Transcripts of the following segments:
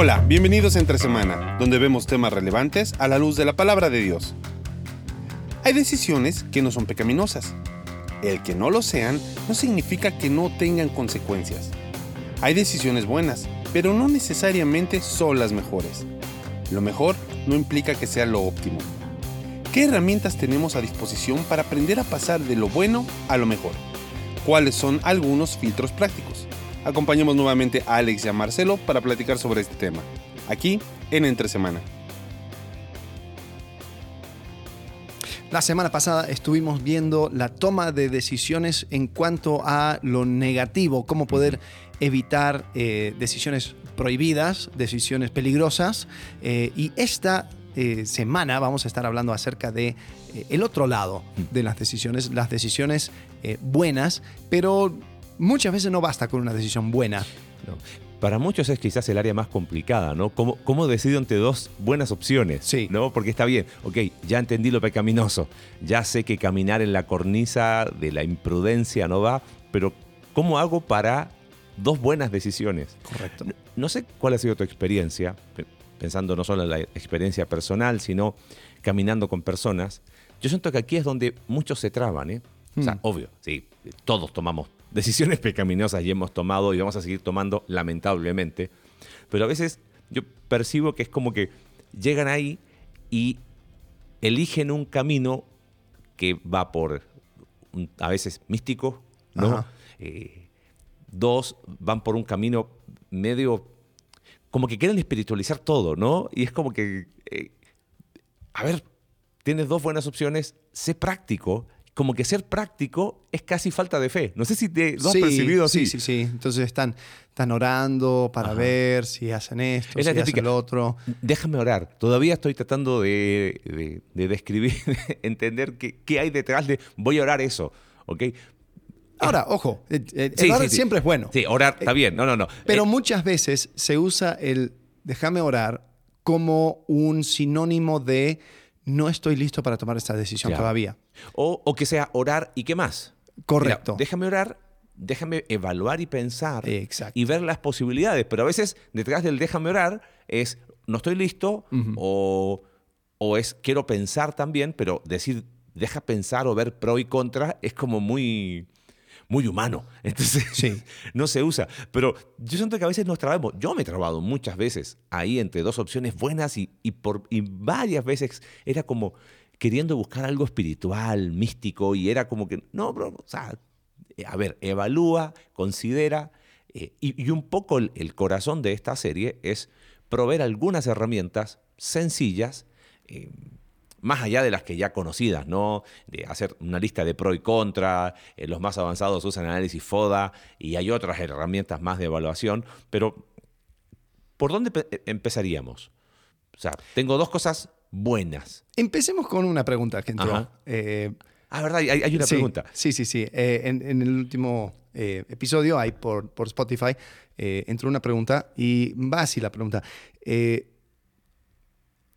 Hola, bienvenidos a Entre Semana, donde vemos temas relevantes a la luz de la palabra de Dios. Hay decisiones que no son pecaminosas. El que no lo sean no significa que no tengan consecuencias. Hay decisiones buenas, pero no necesariamente son las mejores. Lo mejor no implica que sea lo óptimo. ¿Qué herramientas tenemos a disposición para aprender a pasar de lo bueno a lo mejor? ¿Cuáles son algunos filtros prácticos? Acompañemos nuevamente a Alex y a Marcelo para platicar sobre este tema, aquí en Entre Semana. La semana pasada estuvimos viendo la toma de decisiones en cuanto a lo negativo, cómo poder evitar eh, decisiones prohibidas, decisiones peligrosas. eh, y esta eh, semana vamos a estar hablando acerca de el otro lado de las decisiones, las decisiones buenas, pero muchas veces no basta con una decisión buena. ¿no? Para muchos es quizás el área más complicada, ¿no? ¿Cómo, cómo decido entre dos buenas opciones? Sí. ¿no? Porque está bien, ok, ya entendí lo pecaminoso, ya sé que caminar en la cornisa de la imprudencia no va, pero ¿cómo hago para dos buenas decisiones? Correcto. No, no sé cuál ha sido tu experiencia, pe- pensando no solo en la experiencia personal, sino caminando con personas. Yo siento que aquí es donde muchos se traban, ¿eh? O sea, Mm. obvio, sí, todos tomamos decisiones pecaminosas y hemos tomado y vamos a seguir tomando, lamentablemente. Pero a veces yo percibo que es como que llegan ahí y eligen un camino que va por, a veces místico, ¿no? Eh, dos van por un camino medio como que quieren espiritualizar todo, ¿no? Y es como que, eh, a ver, tienes dos buenas opciones, sé práctico. Como que ser práctico es casi falta de fe. No sé si te lo has Sí, percibido así. Sí, sí, sí. Entonces están, están orando para Ajá. ver si hacen esto, Es la si hacen lo otro. Déjame orar. Todavía estoy tratando de, de- de describir, de entender qué, qué hay detrás de voy a orar eso, ¿ok? Ahora, ojo, eh, eh, Sí, orar sí, siempre es bueno. Sí, orar está bien. No, no, no. Pero Eh, muchas veces se usa el déjame orar como un sinónimo de no estoy listo para tomar esta decisión todavía. O, o que sea orar y qué más. Correcto. Mira, déjame orar, déjame evaluar y pensar Exacto. y ver las posibilidades. Pero a veces detrás del déjame orar es no estoy listo o, o es quiero pensar también, pero decir deja pensar o ver pro y contra es como muy, muy humano. Entonces Sí. no se usa. Pero yo siento que a veces nos trabamos. Yo me he trabado muchas veces ahí entre dos opciones buenas y, y por, y varias veces era como queriendo buscar algo espiritual, místico, y era como que, no, bro, o sea, eh, a ver, evalúa, considera, eh, y, un poco el, corazón de esta serie es proveer algunas herramientas sencillas, eh, más allá de las que ya conocidas, ¿no? De hacer una lista de pro y contra, los más avanzados usan análisis FODA y hay otras herramientas más de evaluación, pero ¿por dónde pe- empezaríamos? O sea, tengo dos cosas buenas. Empecemos con una pregunta que entró. Eh, Ah, ¿verdad? Hay, hay una sí, pregunta. Sí, sí, sí. Eh, en, en el último eh, episodio, ahí por, por Spotify, entró una pregunta y va así la pregunta.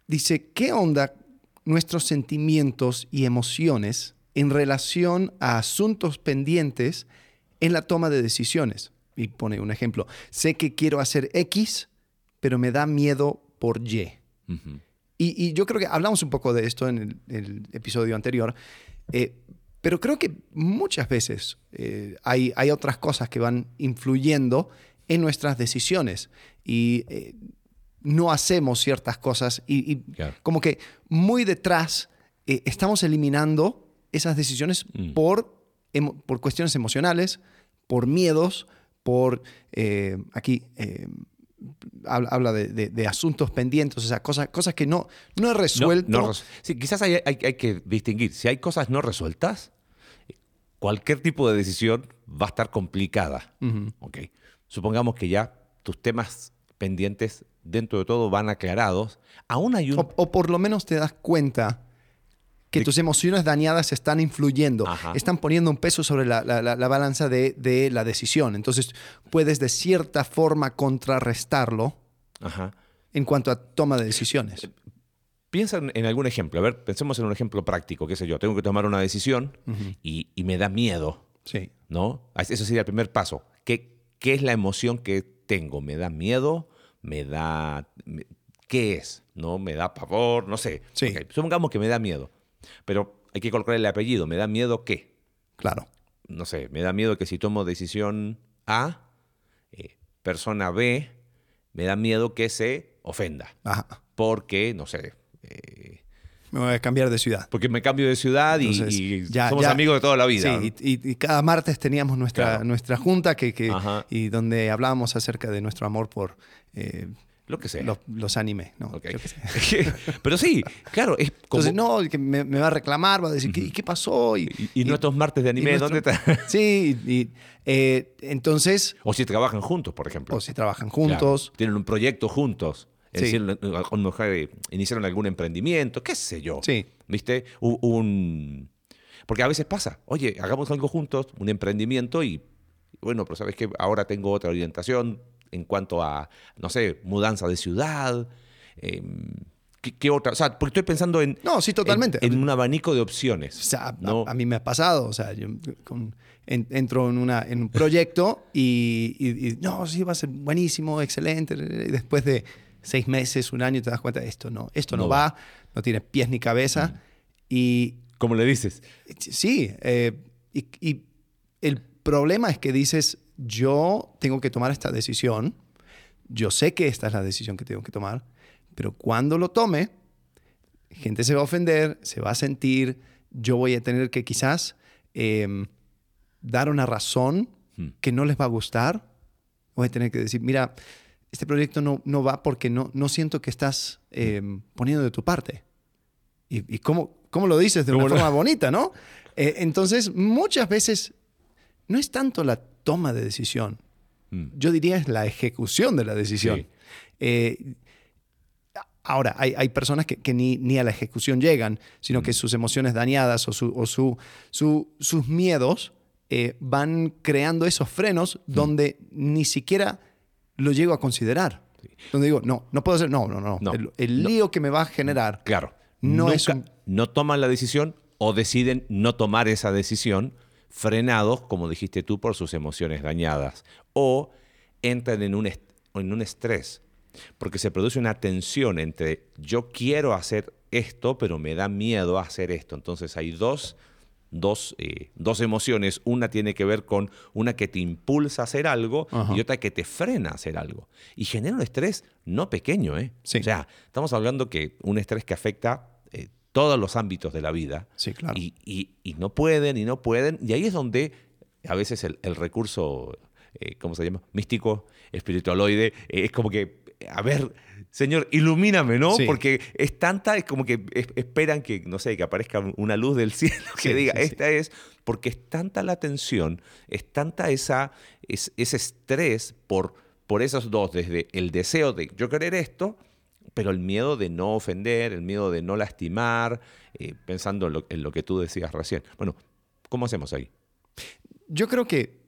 Dice, ¿qué onda nuestros sentimientos y emociones en relación a asuntos pendientes en la toma de decisiones? Y pone un ejemplo. Sé que quiero hacer X, pero me da miedo por Y. Y, y yo creo que hablamos un poco de esto en el, el episodio anterior, eh, pero creo que muchas veces eh, hay, hay otras cosas que van influyendo en nuestras decisiones y eh, no hacemos ciertas cosas y, y Claro. como que muy detrás estamos eliminando esas decisiones Mm. por, por cuestiones emocionales, por miedos, por aquí habla, de, de- de asuntos pendientes, o sea, cosas, cosas que no, no he resuelto. no sí, quizás hay, hay- hay que distinguir. Si hay cosas no resueltas, cualquier tipo de decisión va a estar complicada. Ujú. Ok. Supongamos que ya tus temas pendientes, dentro de todo, van aclarados. Aún hay un. o, o por lo menos te das cuenta que De- tus emociones dañadas están influyendo, Ajá. están poniendo un peso sobre la, la- la- la balanza de, de la decisión. Entonces puedes de cierta forma contrarrestarlo Ajá. en cuanto a toma de decisiones. Piensa en, algún ejemplo. A ver, pensemos en un ejemplo práctico. ¿Qué sé yo? Tengo que tomar una decisión y, y me da miedo. Sí. ¿no? Eso sería el primer paso. ¿Qué, qué es la emoción que tengo? ¿Me da miedo? me da... ¿Qué es? ¿No? ¿Me da pavor? No sé. Sí. Supongamos que me da miedo. Pero hay que colocar el apellido. ¿Me da miedo qué? Claro. no sé, me da miedo que si tomo decisión A, eh, persona B, me da miedo que se ofenda. Ajá. Porque, no sé, eh, Me voy a cambiar de ciudad. porque me cambio de ciudad y, Entonces, y ya- somos ya- amigos de toda la vida. Sí, y, cada martes teníamos nuestra, Claro. nuestra junta que, que- y donde hablábamos acerca de nuestro amor por eh, Lo que sea. los, los animes. ¿no? Pero sí, claro, es como... Entonces, no, que me, me va a reclamar, va a decir, ¿qué, ¿y qué pasó? Y, y, y nuestros martes de anime, ¿dónde nuestro- está? Sí, y, eh, entonces, o si trabajan juntos, por ejemplo. o si trabajan Claro, juntos. tienen un proyecto juntos. Es Sí. decir, mejor, eh, iniciaron algún emprendimiento, qué sé yo. Sí. ¿Viste? U- Un... Porque a veces pasa, oye, hagamos algo juntos, un emprendimiento y, bueno, pero sabes que ahora tengo otra orientación en cuanto a, no sé, mudanza de ciudad. em, ¿qué, qué otra? O sea, porque estoy pensando en... No, sí, totalmente. En, en un abanico de opciones. O sea, a- ¿no? a, mí me ha pasado, o sea, yo con- en- entro en, una, en un proyecto y, y- y, no, sí, va a ser buenísimo, excelente. Y después de seis meses, un año, te das cuenta, esto no, esto no, No va, no tiene pies ni cabeza. Y ¿Cómo le dices? sí, eh, y, y el problema es que dices, yo tengo que tomar esta decisión, yo sé que esta es la decisión que tengo que tomar, pero cuando lo tome, gente se va a ofender, se va a sentir, yo voy a tener que quizás eh, dar una razón Hmm. que no les va a gustar, voy a tener que decir, mira, este proyecto no, no va porque no, no siento que estás eh, poniendo de tu parte. ¿Y, y cómo, cómo lo dices de una ¿Cómo lo- forma bonita, no? Eh, entonces, muchas veces no es tanto la toma de decisión, Mm. yo diría es la ejecución de la decisión. Sí. Eh, ahora, hay, hay personas que, que ni, ni a la ejecución llegan, sino Mm. que sus emociones dañadas o, su- o su- su- sus miedos eh, van creando esos frenos Mm. donde ni siquiera lo llego a considerar. Donde digo, no, no puedo hacer, no, no, no. No. El, el lío que me va a generar. Claro. No Nunca- es un- no toman la decisión o deciden no tomar esa decisión frenados, como dijiste tú, por sus emociones dañadas. O entran en un, est- en un estrés, porque se produce una tensión entre yo quiero hacer esto, pero me da miedo hacer esto. Entonces hay dos, dos, eh, dos emociones. Una tiene que ver con una que te impulsa a hacer algo Ajá. y otra que te frena a hacer algo. Y genera un estrés no pequeño, ¿eh? Sí. O sea, estamos hablando que un estrés que afecta todos los ámbitos de la vida. Sí, claro. Y, y- y no pueden, y no pueden. Y ahí es donde a veces el, el recurso, eh, ¿cómo se llama? Místico, espiritualoide, eh, es como que, a ver, Señor, ilumíname, ¿no? Sí. Porque es tanta, es como que es- esperan que, no sé, que aparezca una luz del cielo que Sí, diga, sí, esta es, porque es tanta la tensión, es tanta esa, es- ese estrés por, por esos dos, desde el deseo de yo querer esto, pero el miedo de no ofender, el miedo de no lastimar, eh, pensando en lo, en lo que tú decías recién. Bueno, ¿cómo hacemos ahí? Yo creo que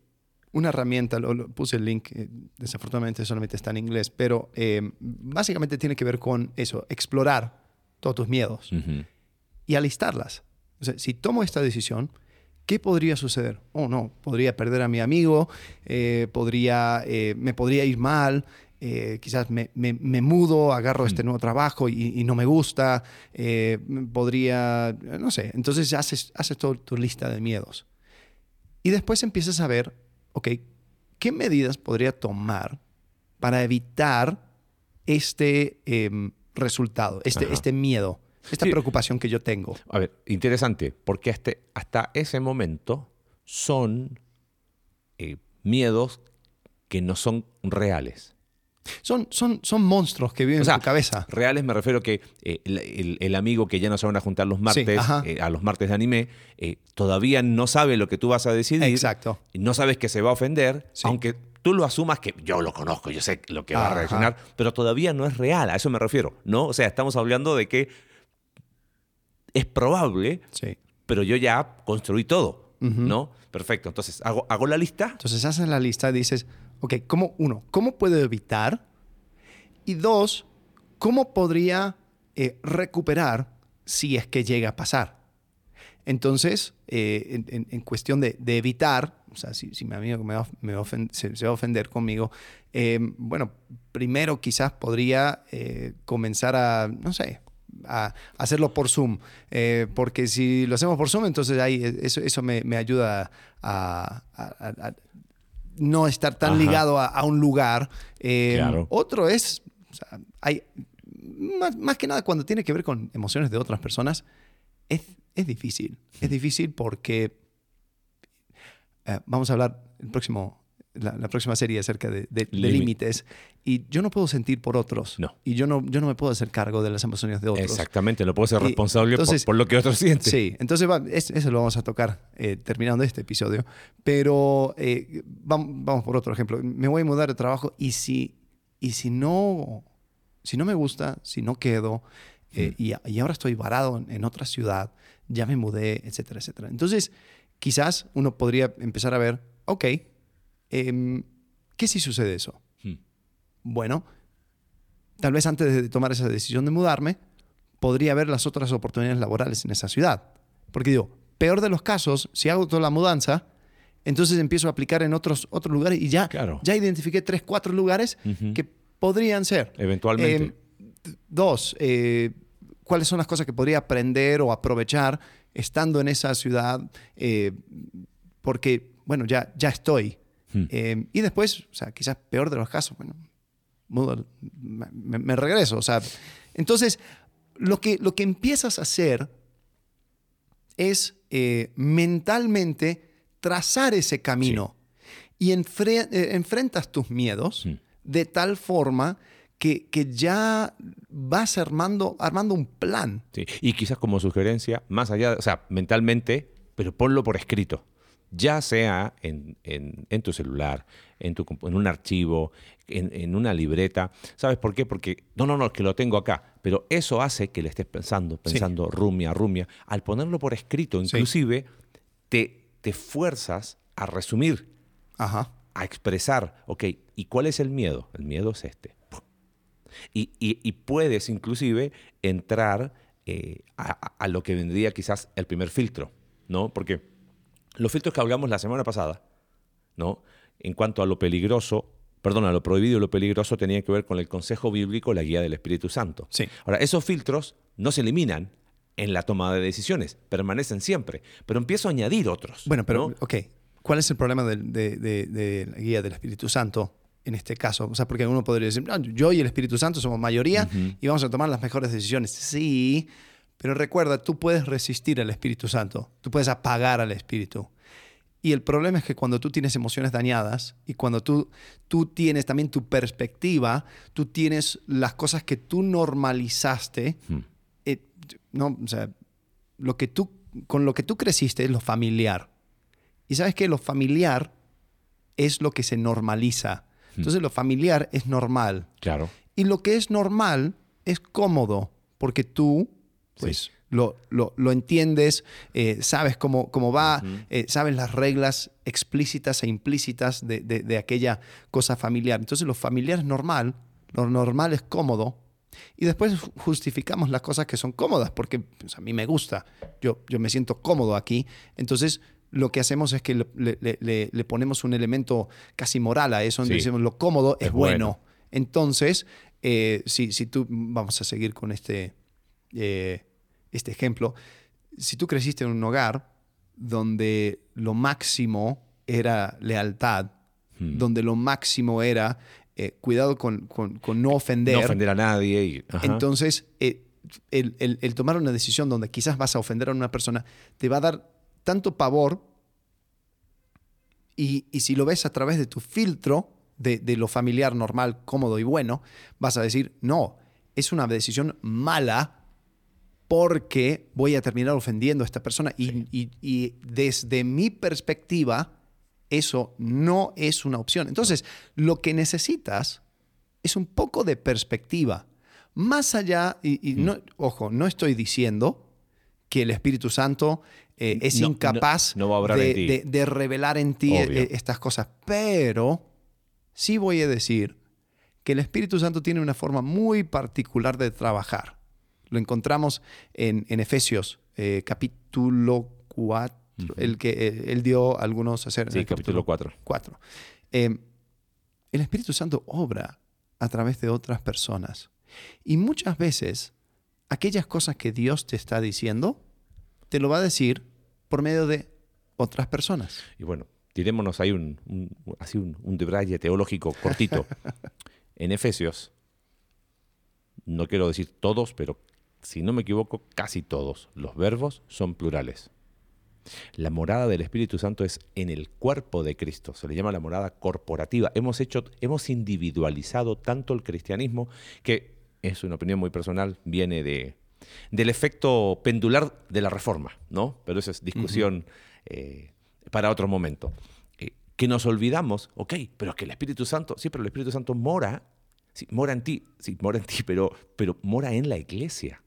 una herramienta, lo, lo- puse el link, eh, desafortunadamente solamente está en inglés, pero eh, básicamente tiene que ver con eso, explorar todos tus miedos y alistarlas. O sea, si tomo esta decisión, ¿qué podría suceder? Oh, no, podría perder a mi amigo, eh, podría, me podría ir mal, eh, quizás me, me- me mudo, agarro este nuevo trabajo y, y no me gusta, eh, podría, no sé, entonces haces, haces toda tu lista de miedos. Y después empiezas a ver, ok, ¿qué medidas podría tomar para evitar este em, resultado, este, Ajá. este miedo, esta Sí. preocupación que yo tengo? A ver, interesante, porque hasta, hasta ese momento son eh, miedos que no son reales. Son, son, son monstruos que viven O sea, en tu cabeza. Reales me refiero que eh, el, el- el amigo que ya no se van a juntar los martes, eh, a los martes de anime, eh, todavía no sabe lo que tú vas a decidir. Exacto. y No sabes que se va a ofender, Sí. aunque tú lo asumas que yo lo conozco, yo sé lo que va a reaccionar, pero todavía no es real, a eso me refiero, ¿no? O sea, estamos hablando de que es probable, Sí. pero yo ya construí todo. ¿no? Perfecto, entonces hago, hago la lista. Entonces haces la lista y dices, ok, ¿cómo, uno, ¿cómo puedo evitar? Y dos, ¿cómo podría eh, recuperar si es que llega a pasar? Entonces, eh, en, cuestión de, de evitar, o sea, si, si mi amigo me me se, va a ofender conmigo, eh, bueno, primero quizás podría eh, comenzar a, no sé, a hacerlo por Zoom, porque si lo hacemos por Zoom, entonces ahí eh, eso, eso me, me ayuda a no estar tan Ajá. ligado a, a un lugar. Eh, Claro. Otro es, o sea, hay, más, más que nada cuando tiene que ver con emociones de otras personas, es, es difícil. Es difícil porque eh, vamos a hablar el próximo, la, la próxima serie acerca de, de- de Límite. límites. Y yo no puedo sentir por otros. No. Y yo no, yo no me puedo hacer cargo de las emociones de otros. Exactamente, no puedo ser responsable entonces- por, lo que otros sienten. Sí, entonces va- es- eso lo vamos a tocar eh, terminando este episodio. Pero eh, vam- vamos, por otro ejemplo. Me voy a mudar de trabajo y si, y si, no, si no me gusta, si no quedo, eh, y, a- y ahora estoy varado en, en otra ciudad, ya me mudé, etcétera, etcétera. Entonces, quizás uno podría empezar a ver, ok, em, ¿qué si sucede eso? Hmm. Bueno, tal vez antes de tomar esa decisión de mudarme, podría ver las otras oportunidades laborales en esa ciudad. Porque digo, peor de los casos, si hago toda la mudanza, entonces empiezo a aplicar en otros, otros lugares y ya, Claro. ya identifiqué tres, cuatro lugares Ujú. que podrían ser. Eventualmente. Eh, dos, eh, ¿cuáles son las cosas que podría aprender o aprovechar estando en esa ciudad? Eh, porque, bueno, ya, ya estoy. Hmm. Eh, y después, o sea, quizás peor de los casos, bueno, mudo, me, regreso. O sea, entonces, lo que, lo que empiezas a hacer es eh, mentalmente trazar ese camino y enfre- eh, enfrentas tus miedos Mm. de tal forma que, que ya vas armando, armando un plan. Sí. Y quizás como sugerencia, más allá, o sea, mentalmente, pero ponlo por escrito. Ya sea en, en- en tu celular, en, tu, en un archivo, en, en una libreta. ¿Sabes por qué? Porque, no, no, no, es que lo tengo acá. Pero eso hace que le estés pensando, Sí. pensando rumia, rumia. Al ponerlo por escrito, Sí. inclusive, te, te fuerzas a resumir, Ajá. a expresar, ok, ¿y cuál es el miedo? El miedo es este. Y, y- y puedes inclusive entrar eh, a- a lo que vendría quizás el primer filtro, ¿no? Porque los filtros que hablamos la semana pasada, ¿no? En cuanto a lo peligroso, perdón, a lo prohibido y lo peligroso tenía que ver con el consejo bíblico, la guía del Espíritu Santo. Sí. Ahora, esos filtros no se eliminan en la toma de decisiones, permanecen siempre, pero empiezo a añadir otros. Bueno, pero, ¿no? ok, ¿cuál es el problema de, de- de la guía del Espíritu Santo en este caso? O sea, porque uno podría decir, "No, yo y el Espíritu Santo somos mayoría y vamos a tomar las mejores decisiones. Sí, pero recuerda, tú puedes resistir al Espíritu Santo, tú puedes apagar al Espíritu. Y el problema es que cuando tú tienes emociones dañadas y cuando tú, tú tienes también tu perspectiva, tú tienes las cosas que tú normalizaste, Hmm. eh, no, o sea, lo que tú, con lo que tú creciste es lo familiar. Y sabes que lo familiar es lo que se normaliza. Entonces lo familiar es normal. Claro. Y lo que es normal es cómodo, porque tú, pues, lo, lo- lo entiendes, eh, sabes cómo, cómo va, eh, sabes las reglas explícitas e implícitas de, de- de aquella cosa familiar. Entonces lo familiar es normal, lo normal es cómodo, y después ju- justificamos las cosas que son cómodas, porque pues, a mí me gusta, yo, yo me siento cómodo aquí, entonces lo que hacemos es que le, le- le- le ponemos un elemento casi moral a eso, donde Sí. decimos lo cómodo es, Es bueno. bueno. Entonces, eh, si, si tú, vamos a seguir con este, eh, este ejemplo, si tú creciste en un hogar donde lo máximo era lealtad, Hmm. donde lo máximo era eh, cuidado con, con- con no ofender, No ofender a nadie. Y, entonces eh, el, el- el tomar una decisión donde quizás vas a ofender a una persona te va a dar tanto pavor y, y si lo ves a través de tu filtro de, de lo familiar, normal, cómodo y bueno, vas a decir, no, es una decisión mala porque voy a terminar ofendiendo a esta persona. Y, y- y desde mi perspectiva, eso no es una opción. Entonces, lo que necesitas es un poco de perspectiva. Más allá, y, y no, ojo, no estoy diciendo que el Espíritu Santo eh, es No, incapaz no va a obrar de, revelar en ti Obvio. eh, estas cosas, pero sí voy a decir que el Espíritu Santo tiene una forma muy particular de trabajar. Lo encontramos en, en Efesios eh, capítulo 4, el que eh, él dio algunos hacer Sí, el capítulo 4. 4. Eh, el Espíritu Santo obra a través de otras personas. Y muchas veces aquellas cosas que Dios te está diciendo, te lo va a decir por medio de otras personas. Y bueno, tirémonos ahí un, un- así un, un debraye teológico cortito. en Efesios, no quiero decir todos, pero si no me equivoco, casi todos los verbos son plurales. La morada del Espíritu Santo es en el cuerpo de Cristo, se le llama la morada corporativa. Hemos hecho, hemos individualizado tanto el cristianismo que es una opinión muy personal, viene de del efecto pendular de la reforma, ¿no? Pero esa es discusión eh, para otro momento. Eh, que nos olvidamos, ok, pero es que el Espíritu Santo, sí, pero el Espíritu Santo mora, sí, mora en ti, sí, mora en ti, pero, pero mora en la iglesia.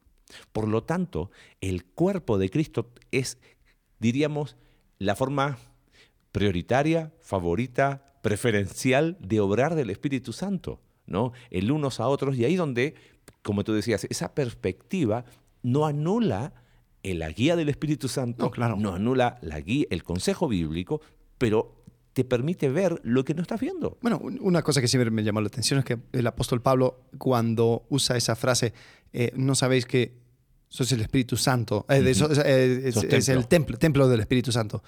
Por lo tanto, el cuerpo de Cristo es, diríamos, la forma prioritaria, favorita, preferencial de obrar del Espíritu Santo, ¿no? El unos a otros, y ahí donde, como tú decías, esa perspectiva no anula la guía del Espíritu Santo, No, claro. no anula la guía, el consejo bíblico, pero te permite ver lo que no estás viendo. Bueno, un- una cosa que siempre me llamó la atención es que el apóstol Pablo, cuando usa esa frase, eh, no sabéis que sos el Espíritu Santo, eh, eh, es, el templo, templo del Espíritu Santo.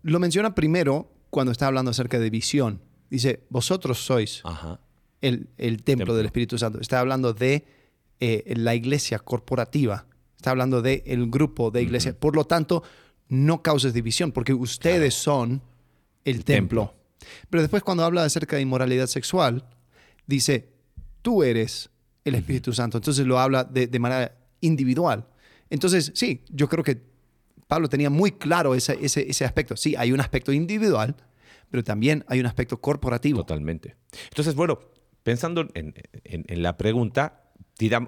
Lo menciona primero cuando está hablando acerca de visión. Dice, vosotros sois Ajá. el, el templo, Templo. del Espíritu Santo. Está hablando de eh, la iglesia corporativa. Está hablando del el grupo de iglesia. Por lo tanto, no causes división, porque ustedes son el, templo. Pero después cuando habla acerca de inmoralidad sexual, dice, tú eres el Espíritu Santo. Entonces lo habla de, de manera individual. Entonces, sí, yo creo que Pablo tenía muy claro ese, ese, ese aspecto. Sí, hay un aspecto individual, pero también hay un aspecto corporativo. Totalmente. Entonces, bueno, pensando en, en- en la pregunta,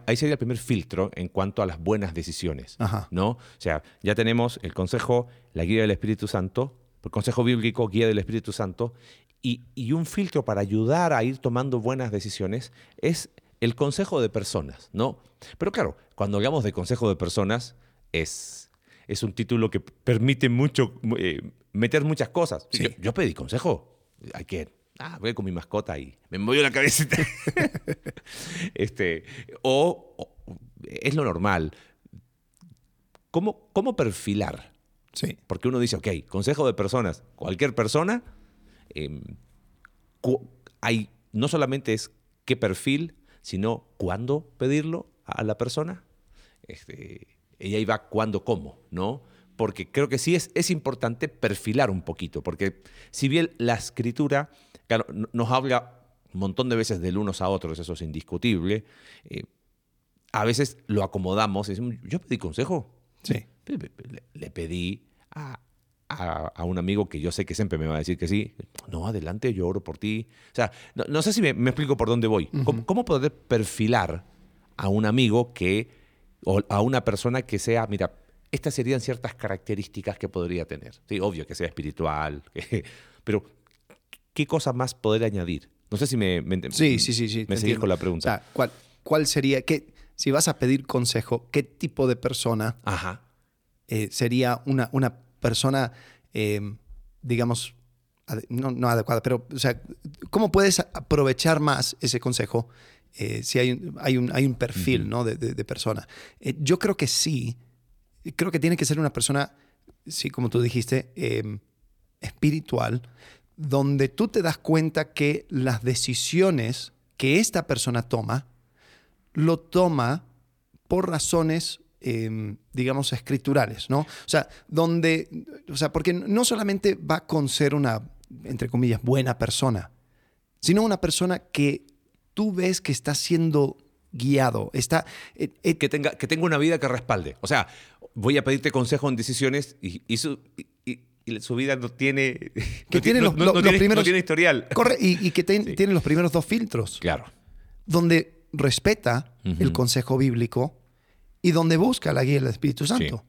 ahí sería el primer filtro en cuanto a las buenas decisiones. Ajá. ¿no? O sea, ya tenemos el consejo, la guía del Espíritu Santo, el consejo bíblico, guía del Espíritu Santo, y, y un filtro para ayudar a ir tomando buenas decisiones es el consejo de personas, ¿no? Pero claro, cuando hablamos de consejo de personas, es, es un título que permite mucho, eh, meter muchas cosas. Sí. Yo, yo pedí consejo. Hay que. Ah, voy con mi mascota y me movió la cabecita. este, o, o- es lo normal. ¿Cómo, ¿Cómo perfilar? Sí. Porque uno dice, ok, consejo de personas, cualquier persona, em, hay, no solamente es qué perfil, sino cuándo pedirlo a la persona. Este, y ahí va cuándo, cómo, ¿no? Porque creo que sí es, es importante perfilar un poquito, porque si bien la escritura claro, nos habla un montón de veces del unos a otros, eso es indiscutible, eh, a veces lo acomodamos y decimos, yo pedí consejo, Sí. le, le pedí a, a- a un amigo que yo sé que siempre me va a decir que sí. No, adelante, yo oro por ti. O sea, no, no sé si me, me explico por dónde voy. ¿Cómo, cómo poder perfilar a un amigo que, o a una persona que sea, mira, estas serían ciertas características que podría tener? Sí, obvio que sea espiritual, pero ¿qué cosa más poder añadir? No sé si me, me, Sí, sí, sí. sí me seguís con la O pregunta. sea, ¿cuál, cuál sería, qué, si vas a pedir consejo, qué tipo de persona Ajá. eh, sería una, una persona, eh, digamos, no, no adecuada, pero, o sea, ¿cómo puedes aprovechar más ese consejo eh, si hay un, hay un, hay un perfil ¿no? de, de- de persona? Eh, yo creo que sí, creo que tiene que ser una persona, sí, como tú dijiste, eh, espiritual, donde tú te das cuenta que las decisiones que esta persona toma, lo toma por razones, eh, digamos, escriturales, ¿no? O sea, donde, o sea, porque no solamente va con ser una, entre comillas, buena persona, sino una persona que tú ves que está siendo guiado, está... eh, eh, que tenga, que tenga una vida que respalde. O sea, voy a pedirte consejo en decisiones y, y su, y- su vida no tiene. Que no tiene los- no- los- no los tiene- primeros- no tiene historial. corre, y, y que ten- Sí. tiene los primeros dos filtros, Claro. donde respeta el consejo bíblico y donde busca la guía del Espíritu Santo.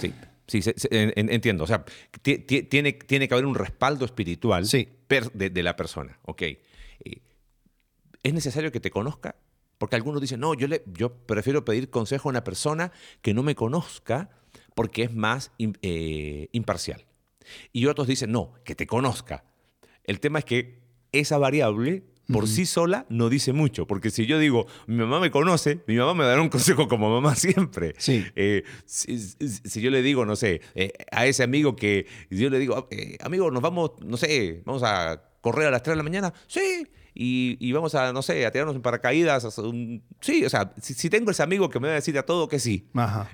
Sí. Sí, se- se- en- en- entiendo. O sea, ti- ti- tiene, tiene que haber un respaldo espiritual Sí. de, de la persona. Ok. Eh, ¿Es necesario que te conozca? Porque algunos dicen, no, yo, le, yo prefiero pedir consejo a una persona que no me conozca porque es más eh, imparcial. Y otros dicen, no, que te conozca. El tema es que esa variable por sí sola no dice mucho, porque si yo digo, mi mamá me conoce, mi mamá me dará un consejo como mamá siempre. Sí. Eh, si, si- yo le digo, no sé, eh, a ese amigo que yo le digo, eh, amigo, nos vamos, no sé, vamos a correr a las 3 de la mañana, sí, y, y vamos a, no sé, a tirarnos en paracaídas, a hacer un- sí, o sea, si, si tengo ese amigo que me va a decir a todo que sí, Ajá.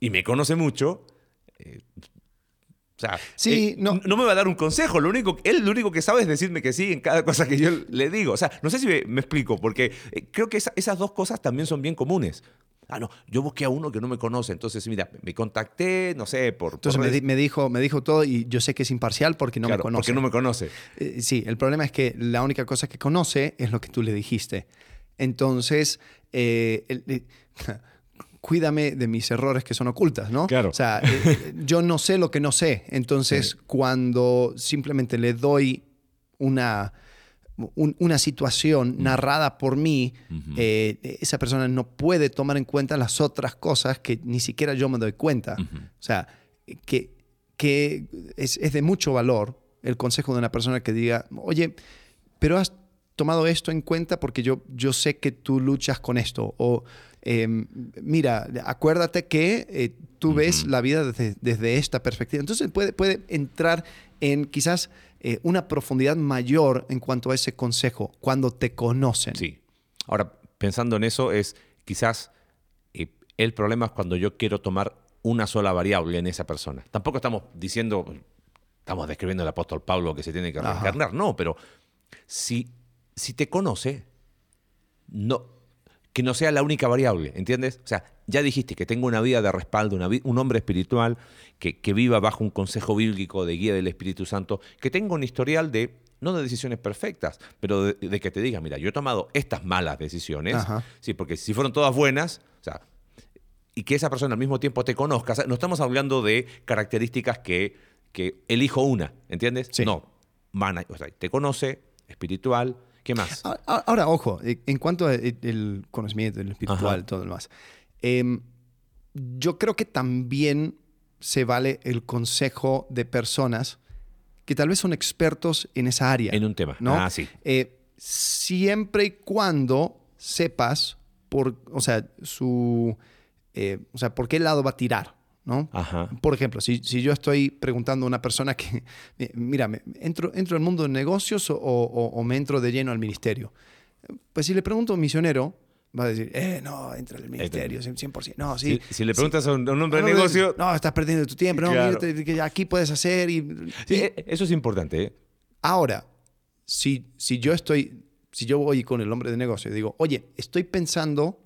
y me conoce mucho, eh, o sea, Sí, eh, no- no me va a dar un consejo. Lo único, él lo único que sabe es decirme que sí en cada cosa que yo le digo. O sea, no sé si me, me explico, porque eh, creo que esa- esas dos cosas también son bien comunes. Ah, no, yo busqué a uno que no me conoce, entonces mira, me contacté, no sé, por... por Entonces me, dijo, me dijo todo y yo sé que es imparcial porque no Claro, me conoce. Porque no me conoce. Eh, Sí, el problema es que la única cosa que conoce es lo que tú le dijiste. Entonces, eh, el- cuídame de mis errores que son ocultas, ¿no? Claro. O sea, eh, yo no sé lo que no sé. Entonces, cuando simplemente le doy una, un- una situación narrada por mí, eh, esa persona no puede tomar en cuenta las otras cosas que ni siquiera yo me doy cuenta. O sea, que, que es, es de mucho valor el consejo de una persona que diga, oye, pero has tomado esto en cuenta porque yo, yo sé que tú luchas con esto. O eh, mira, acuérdate que eh, tú ves la vida desde, desde esta perspectiva. Entonces puede, puede entrar en quizás eh, una profundidad mayor en cuanto a ese consejo cuando te conocen. Sí. Ahora, pensando en eso, es quizás eh, el problema es cuando yo quiero tomar una sola variable en esa persona. Tampoco estamos diciendo, estamos describiendo al apóstol Pablo que se tiene que reencarnar, no, pero si, si te conoce, no, que no sea la única variable, ¿entiendes? O sea, ya dijiste que tengo una vida de respaldo, una vi- un hombre espiritual que, que viva bajo un consejo bíblico de guía del Espíritu Santo, que tenga un historial de, no de decisiones perfectas, pero de, de que te diga, mira, yo he tomado estas malas decisiones, Ajá. sí, porque si fueron todas buenas, o sea, y que esa persona al mismo tiempo te conozca, o sea, no estamos hablando de características que, que elijo una, ¿entiendes? Sí. No, o sea, te conoce, espiritual, ¿qué más? A- a- Ahora, ojo, eh, en cuanto al conocimiento, el espiritual, Ajá. todo lo demás, em, yo creo que también se vale el consejo de personas que tal vez son expertos en esa área. En un tema. ¿no? Ah, sí. Eh, siempre y cuando sepas por, o sea, su, eh, o sea, por qué lado va a tirar, ¿no? Ajá. Por ejemplo, si, si yo estoy preguntando a una persona que, eh, mira, entro, entro al mundo de negocios o, o- o me entro de lleno al ministerio. Pues si le pregunto a un misionero, va a decir, eh, no, entra al ministerio, 100%. No, sí. si, si le sí. preguntas a un, a un hombre No, de negocio, No, estás perdiendo tu tiempo. No, Claro. mírate, que aquí puedes hacer. Y, Sí, y- eh, eso es importante. ¿eh? Ahora, si, si yo estoy, si yo voy con el hombre de negocio y digo, oye, estoy pensando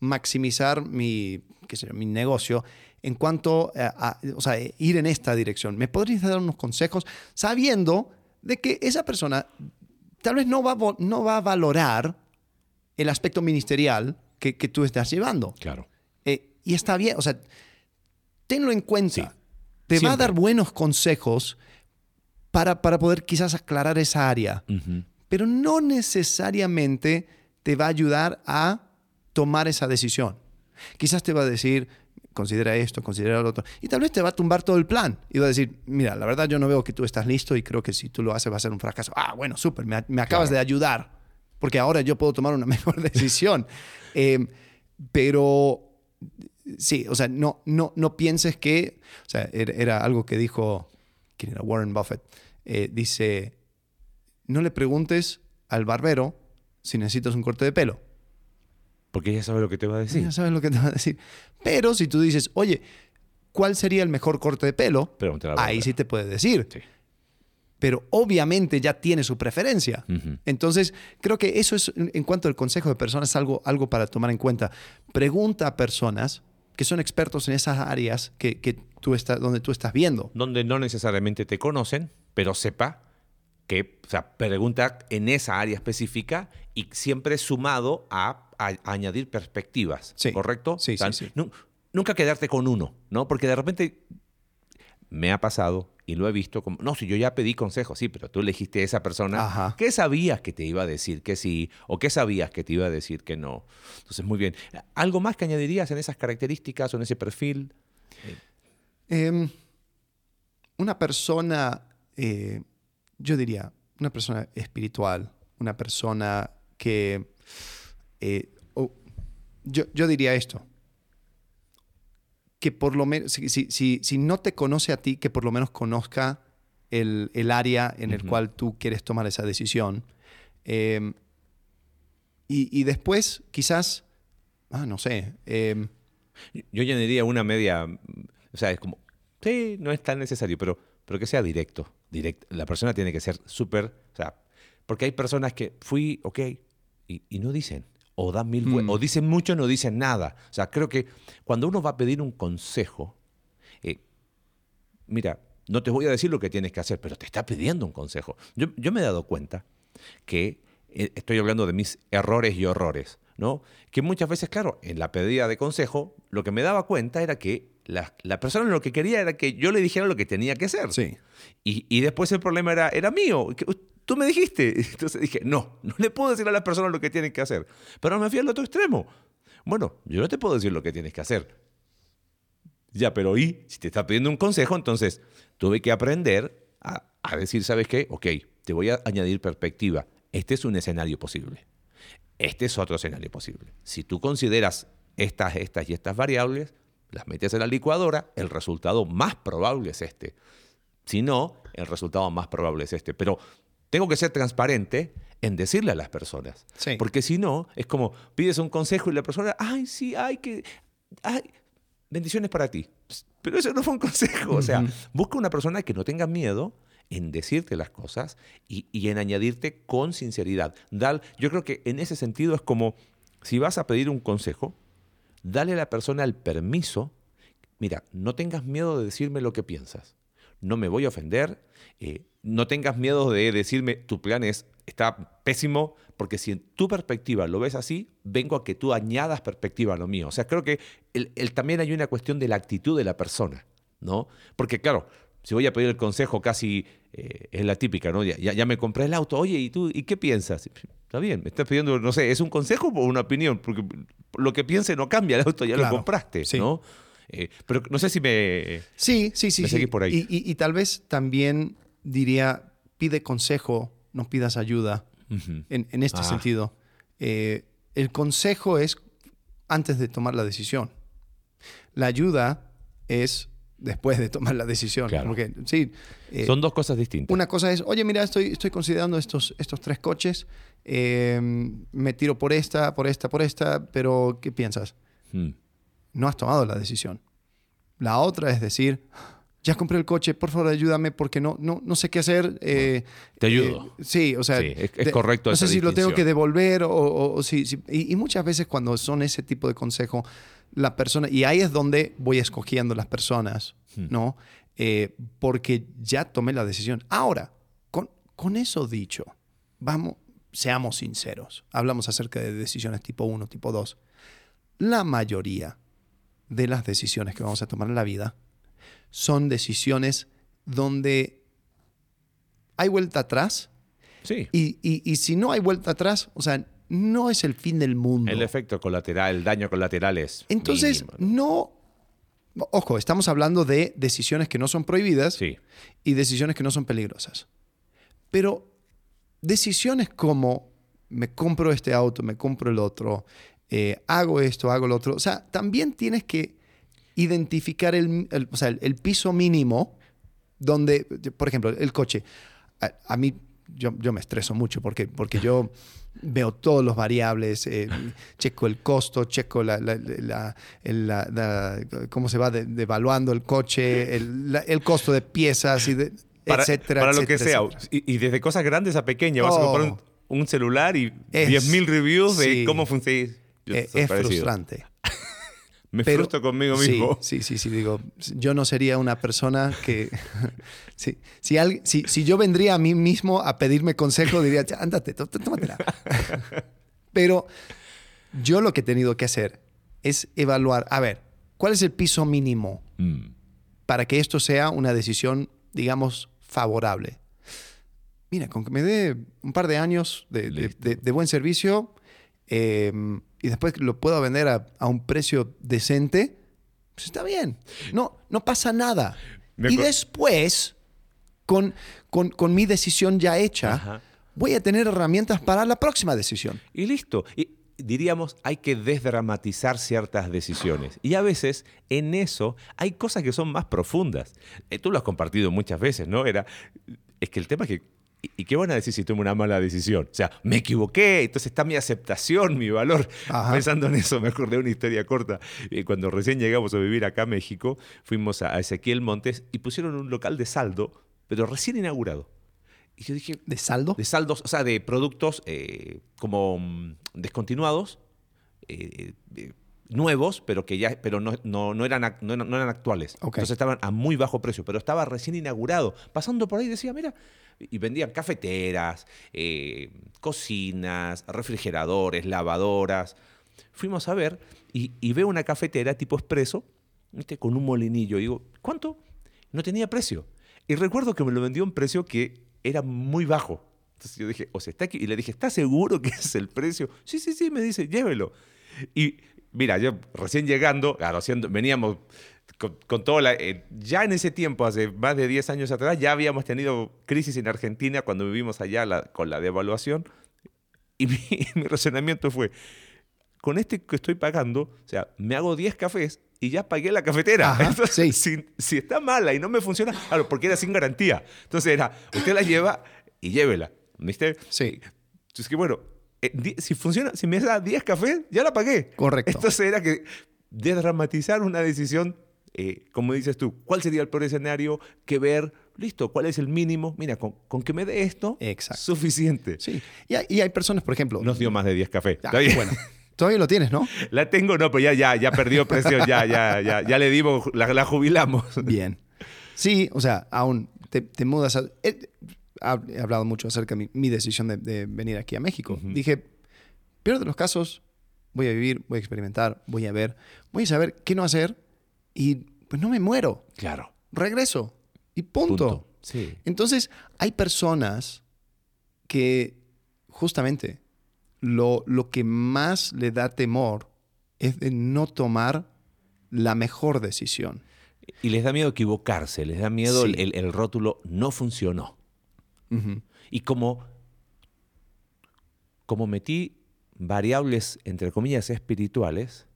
maximizar mi, qué sé yo, mi negocio en cuanto a, a- o sea, ir en esta dirección, ¿me podrías dar unos consejos sabiendo de que esa persona tal vez no va, no va a valorar el aspecto ministerial que, que tú estás llevando? Claro. Eh, y está bien, o sea, tenlo en cuenta. Sí, Te va a dar buenos consejos para, para poder quizás aclarar esa área, pero no necesariamente te va a ayudar a tomar esa decisión. Quizás te va a decir, considera esto, considera lo otro, y tal vez te va a tumbar todo el plan y va a decir, mira, la verdad yo no veo que tú estás listo y creo que si tú lo haces va a ser un fracaso. Ah, bueno, súper, me, me acabas Claro. de ayudar, porque ahora yo puedo tomar una mejor decisión. Eh, pero sí, o sea, no, no, no pienses que, o sea, era, era algo que dijo, ¿quién era? Warren Buffett. Eh, dice, no le preguntes al barbero si necesitas un corte de pelo. Porque ella sabe lo que te va a decir. Ya sabes lo que te va a decir. Pero si tú dices, oye, ¿cuál sería el mejor corte de pelo? Ahí sí te puede decir. Sí. Pero obviamente ya tiene su preferencia. Entonces, creo que eso es, en cuanto al consejo de personas, algo, algo para tomar en cuenta. Pregunta a personas que son expertos en esas áreas que, que tú estás, donde tú estás viendo. Donde no necesariamente te conocen, pero sepa que, o sea, pregunta en esa área específica y siempre sumado a, a- añadir perspectivas, Sí. ¿correcto? Sí, sí, sí. nu- Nunca quedarte con uno, ¿no? Porque de repente me ha pasado y lo he visto como, no, si yo ya pedí consejo, sí, pero tú elegiste a esa persona, Ajá. ¿qué sabías que te iba a decir que sí o qué sabías que te iba a decir que no? Entonces, muy bien. ¿Algo más que añadirías en esas características o en ese perfil? Em, una persona, eh, yo diría, una persona espiritual, una persona que, eh, yo, yo diría esto, que por lo menos, si, si- si- si no te conoce a ti, que por lo menos conozca el, el área en el cual tú quieres tomar esa decisión. Em, y, y después, quizás, ah, no sé, em, Yo añadiría una media, o sea, es como, sí, no es tan necesario, pero, pero que sea directo. direct- La persona tiene que ser súper, o sea, porque hay personas que fui, ok, y, y no dicen, o dan mil, Mm. o dicen mucho, no dicen nada. O sea, creo que cuando uno va a pedir un consejo, eh, mira, no te voy a decir lo que tienes que hacer, pero te está pidiendo un consejo. Yo, yo me he dado cuenta que eh, estoy hablando de mis errores y horrores, ¿no? Que muchas veces, claro, en la pedida de consejo, lo que me daba cuenta era que la, la persona lo que quería era que yo le dijera lo que tenía que hacer. sí. Y, y después el problema era, era mío. Que, "Uh, Tú me dijiste. Entonces dije, no, no le puedo decir a las personas lo que tienen que hacer. Pero me fui al otro extremo. Bueno, yo no te puedo decir lo que tienes que hacer. Ya, pero ¿y? Si te está pidiendo un consejo, entonces tuve que aprender a, a decir, ¿sabes qué? Ok, te voy a añadir perspectiva. Este es un escenario posible. Este es otro escenario posible. Si tú consideras estas, estas y estas variables, las metes en la licuadora, el resultado más probable es este. Si no, el resultado más probable es este. Pero tengo que ser transparente en decirle a las personas. Sí. Porque si no, es como pides un consejo y la persona, ay, sí, ay, que. Ay, bendiciones para ti. Pero eso no fue un consejo. O sea, Ujú. busca una persona que no tenga miedo en decirte las cosas y, y en añadirte con sinceridad. Dal, yo creo que en ese sentido es como si vas a pedir un consejo, dale a la persona el permiso. Mira, no tengas miedo de decirme lo que piensas. No me voy a ofender. eh, no tengas miedo de decirme tu plan es, está pésimo, porque si en tu perspectiva lo ves así, vengo a que tú añadas perspectiva a lo mío. O sea, creo que el- el- también hay una cuestión de la actitud de la persona, ¿no? Porque claro, si voy a pedir el consejo casi eh, es la típica, ¿no? Ya, ya, ya me compré el auto, oye, ¿y tú y qué piensas? Está bien, me estás pidiendo, no sé, ¿es un consejo o una opinión? Porque lo que piense no cambia, el auto ya Claro, lo compraste, sí. ¿no? Eh, pero no sé si me... Sí, sí, sí. Me sí. seguís por ahí. Y, y- y tal vez también diría, pide consejo, no pidas ayuda. En, en este Ah. sentido, Eh, el consejo es antes de tomar la decisión. La ayuda es después de tomar la decisión. Claro. Porque, sí, eh, Son dos cosas distintas. una cosa es, oye, mira, estoy, estoy considerando estos, estos tres coches, eh, me tiro por esta, por esta, por esta, pero ¿qué piensas? Mm. no has tomado la decisión. La otra es decir, ya compré el coche, por favor ayúdame porque no, no, no sé qué hacer. eh, Te ayudo. eh, sí, o sea, Sí, es- es correcto No sé si lo tengo que devolver o, o- o si... si- y, y muchas veces cuando son ese tipo de consejo, la persona, y ahí es donde voy escogiendo las personas, Hmm. ¿no? Eh, porque ya tomé la decisión. Ahora, con, con eso dicho, vamos, seamos sinceros. Hablamos acerca de decisiones tipo 1, tipo 2. La mayoría de las decisiones que vamos a tomar en la vida son decisiones donde hay vuelta atrás Sí. y, y- y si no hay vuelta atrás, o sea, no es el fin del mundo. El efecto colateral, el daño colateral es. Entonces, mínimo, ¿no? no... Ojo, estamos hablando de decisiones que no son prohibidas Sí. y decisiones que no son peligrosas. Pero decisiones como me compro este auto, me compro el otro, eh, hago esto, hago lo otro, o sea, también tienes que identificar el, el- o sea, el, el piso mínimo donde, por ejemplo, el coche. A, a mí, yo, yo me estreso mucho porque, porque yo veo todos los variables, eh, checo el costo, checo la, la- la- la- cómo se va de- devaluando el coche, el, la- el costo de piezas, y de, Para, etcétera. para lo que sea. Y, y desde cosas grandes a pequeñas. Vas a comprar un, un celular y Es- 10.000 reviews de cómo funciona. Eh, es frustrante. Me Pero- frustro conmigo mismo. Sí, sí, sí, digo, yo no sería una persona que... sí, si, alguien- si, si yo vendría a mí mismo a pedirme consejo, diría, "Ya, ándate, tó- tó- tómatela. Pero yo lo que he tenido que hacer es evaluar, a ver, ¿cuál es el piso mínimo Mm. para que esto sea una decisión, digamos, favorable? Mira, con que me dé un par de años de, de- Listo. de- de buen servicio eh, y después lo puedo vender a, a un precio decente, pues está bien. No, no pasa nada. Me Y después, con, con, con mi decisión ya hecha, Ajá. voy a tener herramientas para la próxima decisión. Y listo. Y diríamos, hay que desdramatizar ciertas decisiones. Y a veces en eso hay cosas que son más profundas. Eh, tú lo has compartido muchas veces, ¿no? Era, es que el tema es que, ¿y- ¿y qué van a decir si tomo una mala decisión? O sea, me equivoqué, entonces está mi aceptación, mi valor. Ajá. Pensando en eso, me acordé de una historia corta. Eh, Cuando recién llegamos a vivir acá a México, fuimos a Ezequiel Montes y pusieron un local de saldo, pero recién inaugurado. Y yo dije, ¿De saldo? de saldos, o sea, de productos eh, como mm, descontinuados, eh, eh, nuevos, pero que ya pero no, no, no eran, no, eran, no eran actuales. Entonces estaban a muy bajo precio, pero estaba recién inaugurado. Pasando por ahí decía, mira, y vendían cafeteras, eh, cocinas, refrigeradores, lavadoras. Fuimos a ver y, y veo una cafetera tipo expreso, ¿viste? con un molinillo. Y digo, ¿cuánto? No tenía precio. Y recuerdo que me lo vendió a un precio que era muy bajo. Entonces yo dije, o sea, está aquí. Y le dije, ¿estás seguro que es el precio? Sí, sí, sí, me dice, llévelo. Y mira, yo recién llegando, claro, haciendo- veníamos con, con toda la... eh, ya en ese tiempo, hace más de 10 años atrás, ya habíamos tenido crisis en Argentina cuando vivimos allá la- con la devaluación. Y mi, mi razonamiento fue, con este que estoy pagando, o sea, me hago 10 cafés y ya pagué la cafetera. Ajá, Entonces, sí. si, si está mala y no me funciona, claro, porque era sin garantía. Entonces era, usted la lleva y llévela. ¿Viste? Sí. Entonces que bueno, eh, si funciona, si me da 10 cafés, ya la pagué. Correcto. Entonces era que desdramatizar una decisión, eh, como dices tú, ¿cuál sería el peor escenario? Que ver, listo, ¿cuál es el mínimo? Mira, con, con que me dé esto, Exacto. suficiente. Sí. Y hay, y hay personas, por ejemplo. Nos dio más de 10 cafés. Ah, bueno, todavía lo tienes, ¿no? La tengo, no, pero ya, ya, ya perdió precio, ya, ya, ya, ya le dimos, la, la jubilamos. Bien. Sí, o sea, aún te, te mudas a... He, ha- he hablado mucho acerca de mi, mi decisión de, de venir aquí a México. Dije, peor de los casos, voy a vivir, voy a experimentar, voy a ver, voy a saber qué no hacer y pues no me muero. Claro. Regreso y punto. Sí. Entonces, hay personas que justamente lo, lo que más le da temor es de no tomar la mejor decisión. Y les da miedo equivocarse, les da miedo Sí. el, el- el rótulo no funcionó. Y como, como metí variables, entre comillas, espirituales,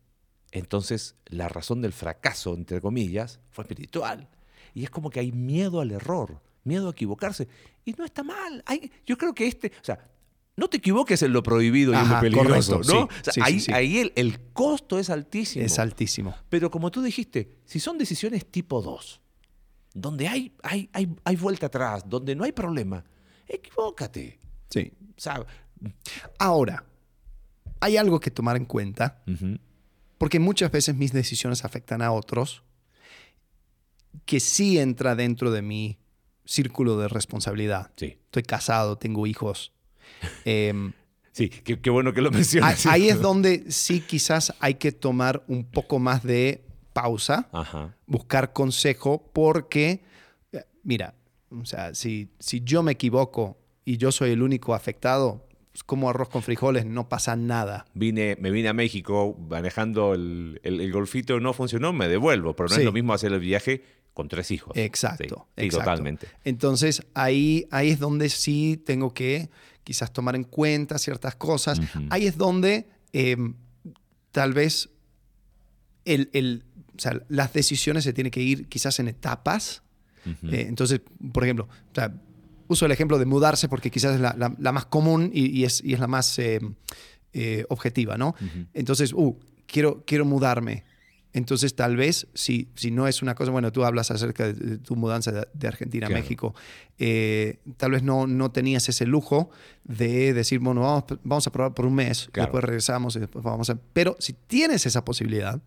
entonces la razón del fracaso, entre comillas, fue espiritual. Y es como que hay miedo al error, miedo a equivocarse. Y no está mal. Hay, yo creo que este, o sea, no te equivoques en lo prohibido y en lo peligroso, correcto, ¿no? sí, O sea, sí, sí, ahí sí. ahí el, el costo es altísimo. Es altísimo. Pero como tú dijiste, si son decisiones tipo 2, donde hay, hay, hay, hay vuelta atrás, donde no hay problema, equivócate. Sí. Ahora, hay algo que tomar en cuenta, ujú, porque muchas veces mis decisiones afectan a otros, que sí entra dentro de mi círculo de responsabilidad. sí, Estoy casado, tengo hijos. Em, sí, qué, qué bueno que lo ahí, mencionas. ahí es donde sí quizás hay que tomar un poco más de pausa, Ajá, buscar consejo, porque, eh, mira, o sea, si, si yo me equivoco y yo soy el único afectado, pues, como arroz con frijoles, no pasa nada. vine, me vine a México manejando el, el- el golfito, no funcionó, me devuelvo, pero no Sí. es lo mismo hacer el viaje con tres hijos. Exacto, Sí, exacto. totalmente. Entonces ahí, ahí es donde sí tengo que quizás tomar en cuenta ciertas cosas. Ahí es donde eh, tal vez el, el- o sea, las decisiones se tienen que ir quizás en etapas. Eh, entonces, por ejemplo, o sea, uso el ejemplo de mudarse porque quizás es la, la- la más común y, y es, y es la más eh, eh, objetiva, ¿no? Entonces, uh, quiero, quiero mudarme. Entonces, tal vez, si, si no es una cosa, bueno, tú hablas acerca de, de tu mudanza de, de Argentina a. México, eh, tal vez no, no tenías ese lujo de decir, bueno, vamos, vamos a probar por un mes, Claro. después regresamos y después vamos a... Pero si tienes esa posibilidad,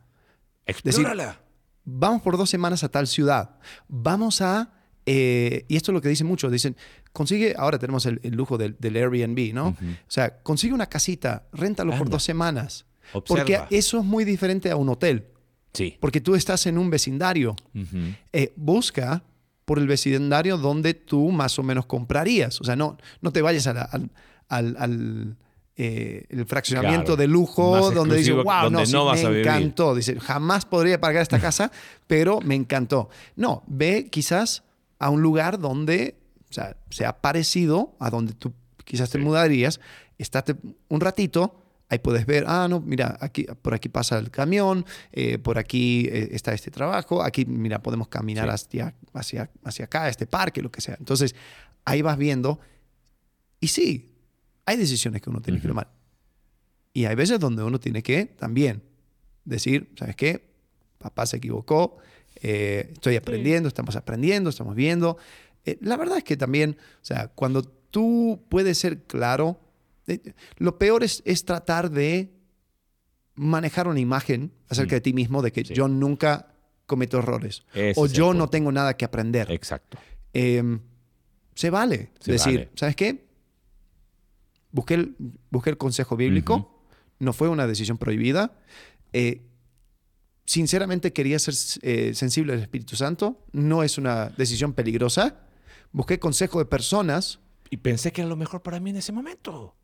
Explórala. vamos por dos semanas a tal ciudad, vamos a... eh, y esto es lo que dicen muchos, dicen, consigue, ahora tenemos el, el lujo del, del Airbnb, ¿no? O sea, consigue una casita, réntalo por Anda. dos semanas. Observa. Porque eso es muy diferente a un hotel. Sí. porque tú estás en un vecindario. Eh, busca por el vecindario donde tú más o menos comprarías. O sea, no, no te vayas a la- al, al- al, eh, el fraccionamiento Claro. de lujo donde exclusivo, wow, donde no, sí, no vas me vivir". encantó. Dice, jamás podría pagar esta casa, pero me encantó. No, ve quizás a un lugar donde o sea, sea parecido a donde tú quizás te Sí. mudarías, estate un ratito. Ahí puedes ver, ah, no, mira, aquí, por aquí pasa el camión, eh, por aquí eh, está este trabajo, aquí, mira, podemos caminar Sí. hacia, hacia, hacia acá, este parque, lo que sea. Entonces, ahí vas viendo. Y sí, hay decisiones que uno tiene que Ujú. tomar. Y hay veces donde uno tiene que también decir, ¿sabes qué? Papá se equivocó, eh, estoy aprendiendo, estamos aprendiendo, estamos viendo. Eh, la verdad es que también, o sea, cuando tú puedes ser claro, eh, lo peor es, es tratar de manejar una imagen acerca Mm. de ti mismo de que Sí. yo nunca cometo errores Ese o yo no tengo nada que aprender. Exacto. Eh, se vale Se decir, vale. ¿sabes qué? Busqué el, busqué el consejo bíblico, no fue una decisión prohibida. Eh, sinceramente quería ser eh, sensible al Espíritu Santo, no es una decisión peligrosa. Busqué consejo de personas, Y pensé que era lo mejor para mí en ese momento.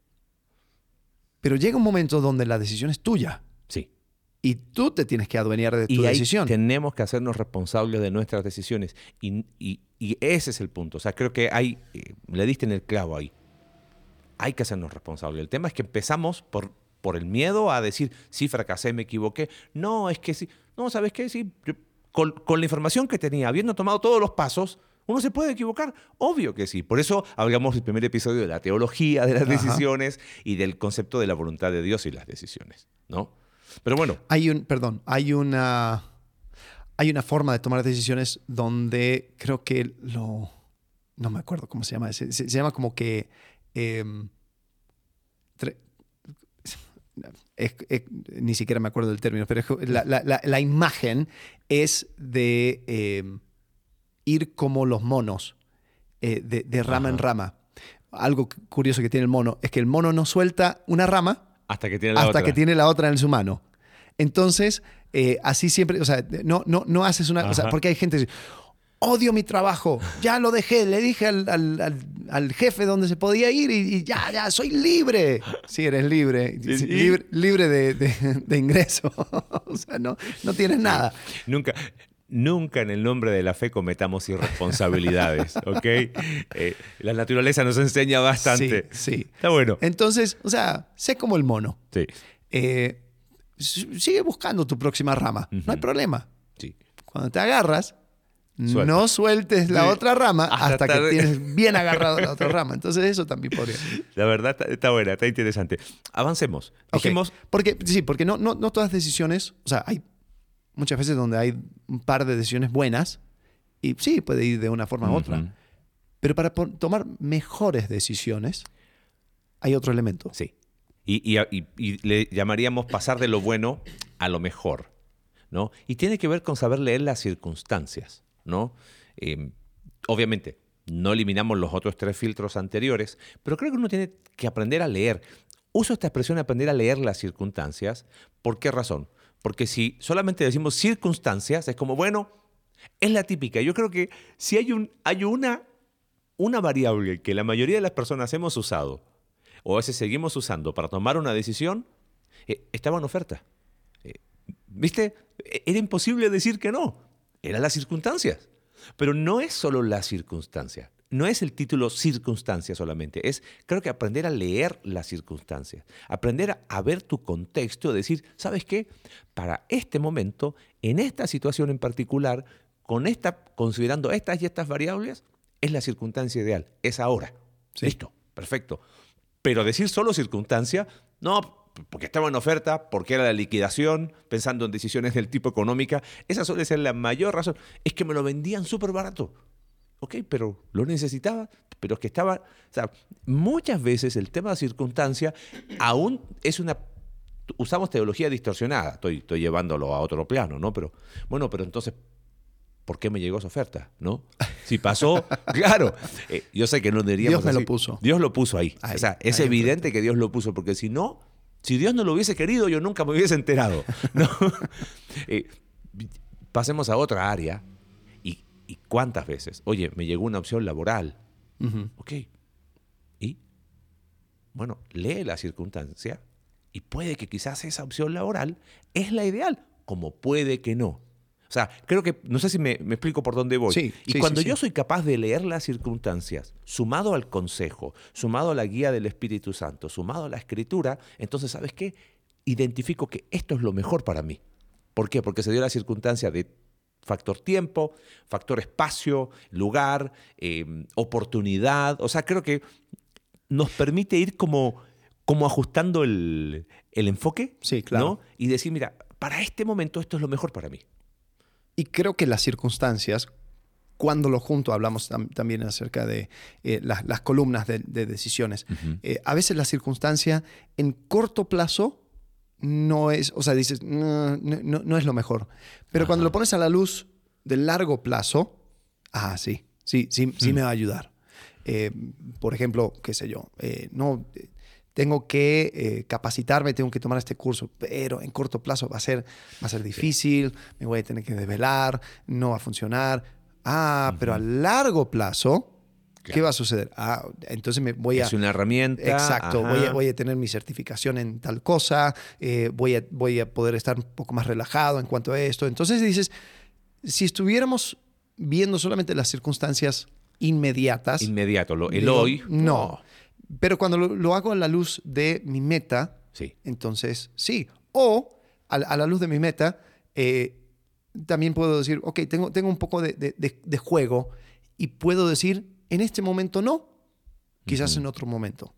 pero llega un momento donde la decisión es tuya Sí. y tú te tienes que adueñar de tu Y ahí decisión. tenemos que hacernos responsables de nuestras decisiones. Y, y- y ese es el punto. O sea, creo que hay, eh, le diste en el clavo ahí. Hay que hacernos responsables. El tema es que empezamos por, por el miedo a decir, sí, fracasé, me equivoqué. No, es que sí. No, ¿sabes qué? Sí, yo- con, con la información que tenía, habiendo tomado todos los pasos, uno se puede equivocar. Obvio que sí. Por eso hablamos el primer episodio de la teología de las Ajá. decisiones y del concepto de la voluntad de Dios y las decisiones. ¿No? Pero bueno, Hay un, perdón, hay una, hay una forma de tomar decisiones donde creo que lo, no me acuerdo cómo se llama, se llama como que, em, tre- es- es- ni siquiera me acuerdo del término, pero es- la, la- la- imagen es de em, ir como los monos, eh, de, de rama en rama. Algo cu- curioso que tiene el mono es que el mono no suelta una rama hasta que tiene la hasta otra. que tiene la otra en su mano. Entonces, eh, así siempre, o sea, no, no, no haces una, o sea, porque hay gente que dice, odio mi trabajo, ya lo dejé, le dije al, al- al- al jefe donde se podía ir y, y ya, ya, soy libre. Sí, eres libre, Sí, sí. libre, libre de, de- de ingreso, o sea, no, no tienes nada. Nunca, nunca en el nombre de la fe cometamos irresponsabilidades, ¿ok? Eh, la naturaleza nos enseña bastante. Sí, sí. Está bueno. Entonces, o sea, sé como el mono. Sí, Eh, sigue buscando tu próxima rama, no hay problema. sí. Cuando te agarras, Suelta. no sueltes la Sí. otra rama Hasta hasta, que tarde. tienes bien agarrado la otra rama. Entonces eso también podría. La verdad está, está buena, está interesante. Avancemos. Ok, Dijimos, Porque, sí, porque no, no, no todas decisiones, o sea, hay muchas veces donde hay un par de decisiones buenas y sí, puede ir de una forma u otra. Pero para tomar mejores decisiones hay otro elemento. Sí. Y, y- y- y le llamaríamos pasar de lo bueno a lo mejor, ¿no? Y tiene que ver con saber leer las circunstancias, ¿no? Eh, obviamente, no eliminamos los otros tres filtros anteriores, pero creo que uno tiene que aprender a leer. Uso esta expresión aprender a leer las circunstancias. ¿Por qué razón? Porque si solamente decimos circunstancias, es como, bueno, es la típica. Yo creo que si hay, un, hay una, una variable que la mayoría de las personas hemos usado, o a veces seguimos usando para tomar una decisión, eh, estaba en oferta. Eh, ¿Viste? E- Era imposible decir que no. Eran las circunstancias. Pero no es solo la circunstancia. No es el título circunstancia solamente. Es, creo que aprender a leer las circunstancias. Aprender a, a ver tu contexto. Decir, ¿sabes qué? Para este momento, en esta situación en particular, con esta, considerando estas y estas variables, es la circunstancia ideal. Es ahora. Sí. Listo. Perfecto. Pero decir solo circunstancia, no, porque estaba en oferta, porque era la liquidación, pensando en decisiones del tipo económica, esa suele ser la mayor razón. Es que me lo vendían súper barato. Ok, pero lo necesitaba, pero es que estaba... O sea, muchas veces el tema de circunstancia aún es una... Usamos teología distorsionada, estoy, estoy llevándolo a otro plano, ¿no? Pero, bueno, pero entonces, ¿por qué me llegó esa oferta? ¿No? Si pasó, claro. eh, yo sé que no diríamos Dios me lo puso. Dios lo puso ahí. Ahí, o sea, es evidente que Dios lo puso, porque si no, si Dios no lo hubiese querido, yo nunca me hubiese enterado. ¿no? Eh, Pasemos a otra área. ¿Y, y cuántas veces? Oye, me llegó una opción laboral. Ok. ¿Y? Bueno, lee la circunstancia y puede que quizás esa opción laboral es la ideal, como puede que no. O sea, creo que, no sé si me, me explico por dónde voy. Sí, y sí, cuando sí, yo soy capaz de leer las circunstancias, sumado al consejo, sumado a la guía del Espíritu Santo, sumado a la escritura, entonces, ¿sabes qué? Identifico que esto es lo mejor para mí. ¿Por qué? Porque se dio la circunstancia de factor tiempo, factor espacio, lugar, eh, oportunidad. O sea, creo que nos permite ir como, como ajustando el, el enfoque. Sí, claro. ¿no? Y decir, mira, para este momento esto es lo mejor para mí. Y creo que las circunstancias, cuando lo junto, hablamos tam- también acerca de eh, las, las columnas de, de decisiones. Eh, a veces la circunstancia en corto plazo no es, o sea, dices, no, no- no- es lo mejor. Pero cuando lo pones a la luz de largo plazo, ah, sí, sí, sí, sí me va a ayudar. Eh, por ejemplo, qué sé yo, no, tengo que eh, capacitarme, tengo que tomar este curso, pero en corto plazo va a ser, va a ser difícil, me voy a tener que desvelar, no va a funcionar. Ah, pero a largo plazo, ¿qué Claro. va a suceder? Ah, entonces me voy a... Es una herramienta. Exacto, voy a, voy a tener mi certificación en tal cosa, eh, voy, a, voy a poder estar un poco más relajado en cuanto a esto. Entonces dices, si estuviéramos viendo solamente las circunstancias inmediatas, Inmediato, lo- el digo, hoy. no. Pero cuando lo, lo hago a la luz de mi meta, Sí. entonces sí. O a, a la luz de mi meta, eh, también puedo decir, ok, tengo, tengo un poco de, de- de- de juego y puedo decir, en este momento no, quizás en otro momento,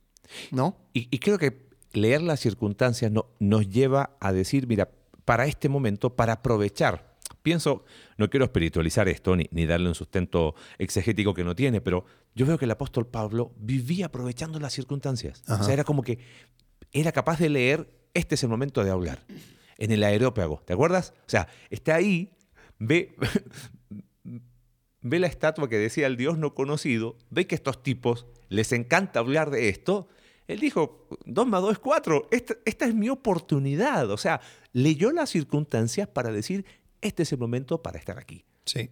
¿no? Y, y creo que leer las circunstancias no- nos lleva a decir, mira, para este momento, para aprovechar. Pienso, no quiero espiritualizar esto ni, ni darle un sustento exegético que no tiene, pero yo veo que el apóstol Pablo vivía aprovechando las circunstancias. O sea, era como que era capaz de leer, este es el momento de hablar. En el aerópago, ¿te acuerdas? O sea, está ahí, ve, ve la estatua que decía el Dios no conocido, ve que estos tipos les encanta hablar de esto. Él dijo, 2 más 2 es 4, esta, esta es mi oportunidad. O sea, leyó las circunstancias para decir, este es el momento para estar aquí. Sí.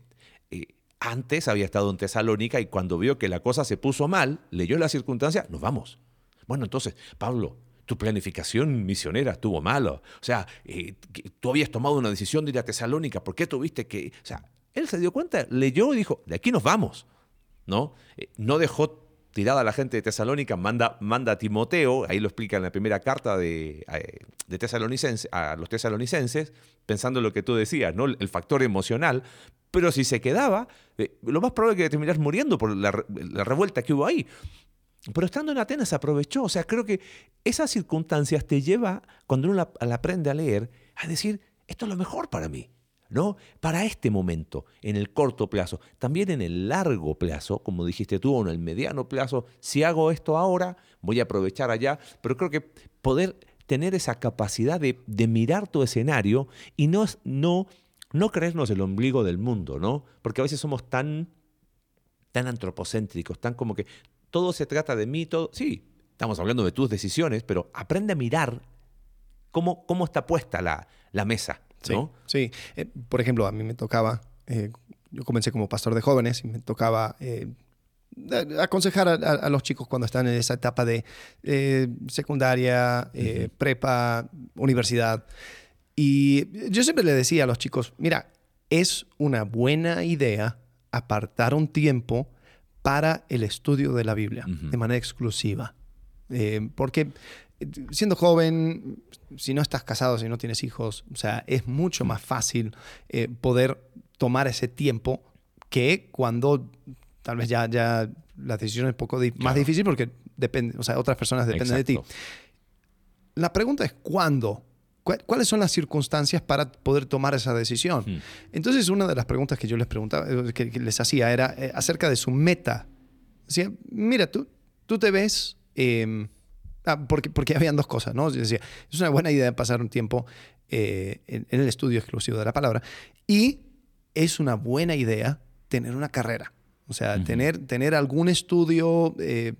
Eh, antes había estado en Tesalónica y cuando vio que la cosa se puso mal, leyó las circunstancias, nos vamos. Bueno, entonces, Pablo, tu planificación misionera estuvo mala. O sea, eh, tú habías tomado una decisión de ir a Tesalónica, ¿por qué tuviste que...? O sea, él se dio cuenta, leyó y dijo, de aquí nos vamos. ¿No? Eh, no dejó tirada a la gente de Tesalónica, manda, manda a Timoteo, ahí lo explica en la primera carta de, eh, de a los tesalonicenses, pensando en lo que tú decías, ¿no? el factor emocional, pero si se quedaba, eh, lo más probable es que terminaras muriendo por la, re- la revuelta que hubo ahí. Pero estando en Atenas aprovechó, o sea, creo que esas circunstancias te lleva, cuando uno la aprende a leer, a decir, esto es lo mejor para mí. ¿No? Para este momento, en el corto plazo, también en el largo plazo, como dijiste tú, o en el mediano plazo, si hago esto ahora, voy a aprovechar allá, pero creo que poder tener esa capacidad de, mirar tu escenario y no, no, no creernos el ombligo del mundo, ¿no? Porque a veces somos tan, tan antropocéntricos, tan como que todo se trata de mí, todo, sí, estamos hablando de tus decisiones, pero aprende a mirar cómo, cómo está puesta la, mesa, ¿no? sí. Eh, por ejemplo, a mí me tocaba, eh, yo comencé como pastor de jóvenes y me tocaba eh, aconsejar a, a- a los chicos cuando están en esa etapa de secundaria, prepa, universidad. Y yo siempre le decía a los chicos, mira, es una buena idea apartar un tiempo para el estudio de la Biblia de manera exclusiva. Eh, porque siendo joven, si no estás casado, si no tienes hijos, o sea, es mucho más fácil eh, poder tomar ese tiempo que cuando tal vez ya, ya la decisión es un poco más difícil porque depende, o sea, otras personas dependen de ti. La pregunta es cuándo. ¿Cuál- ¿Cuáles son las circunstancias para poder tomar esa decisión? Hmm. Entonces, una de las preguntas que yo les preguntaba, eh, que, que les hacía era eh, acerca de su meta. Decía, mira, tú, tú te ves. eh, ah, porque, porque habían dos cosas, ¿no? Yo decía, es una buena idea pasar un tiempo eh, en, en el estudio exclusivo de la palabra. Y es una buena idea tener una carrera. O sea, tener, tener algún estudio eh,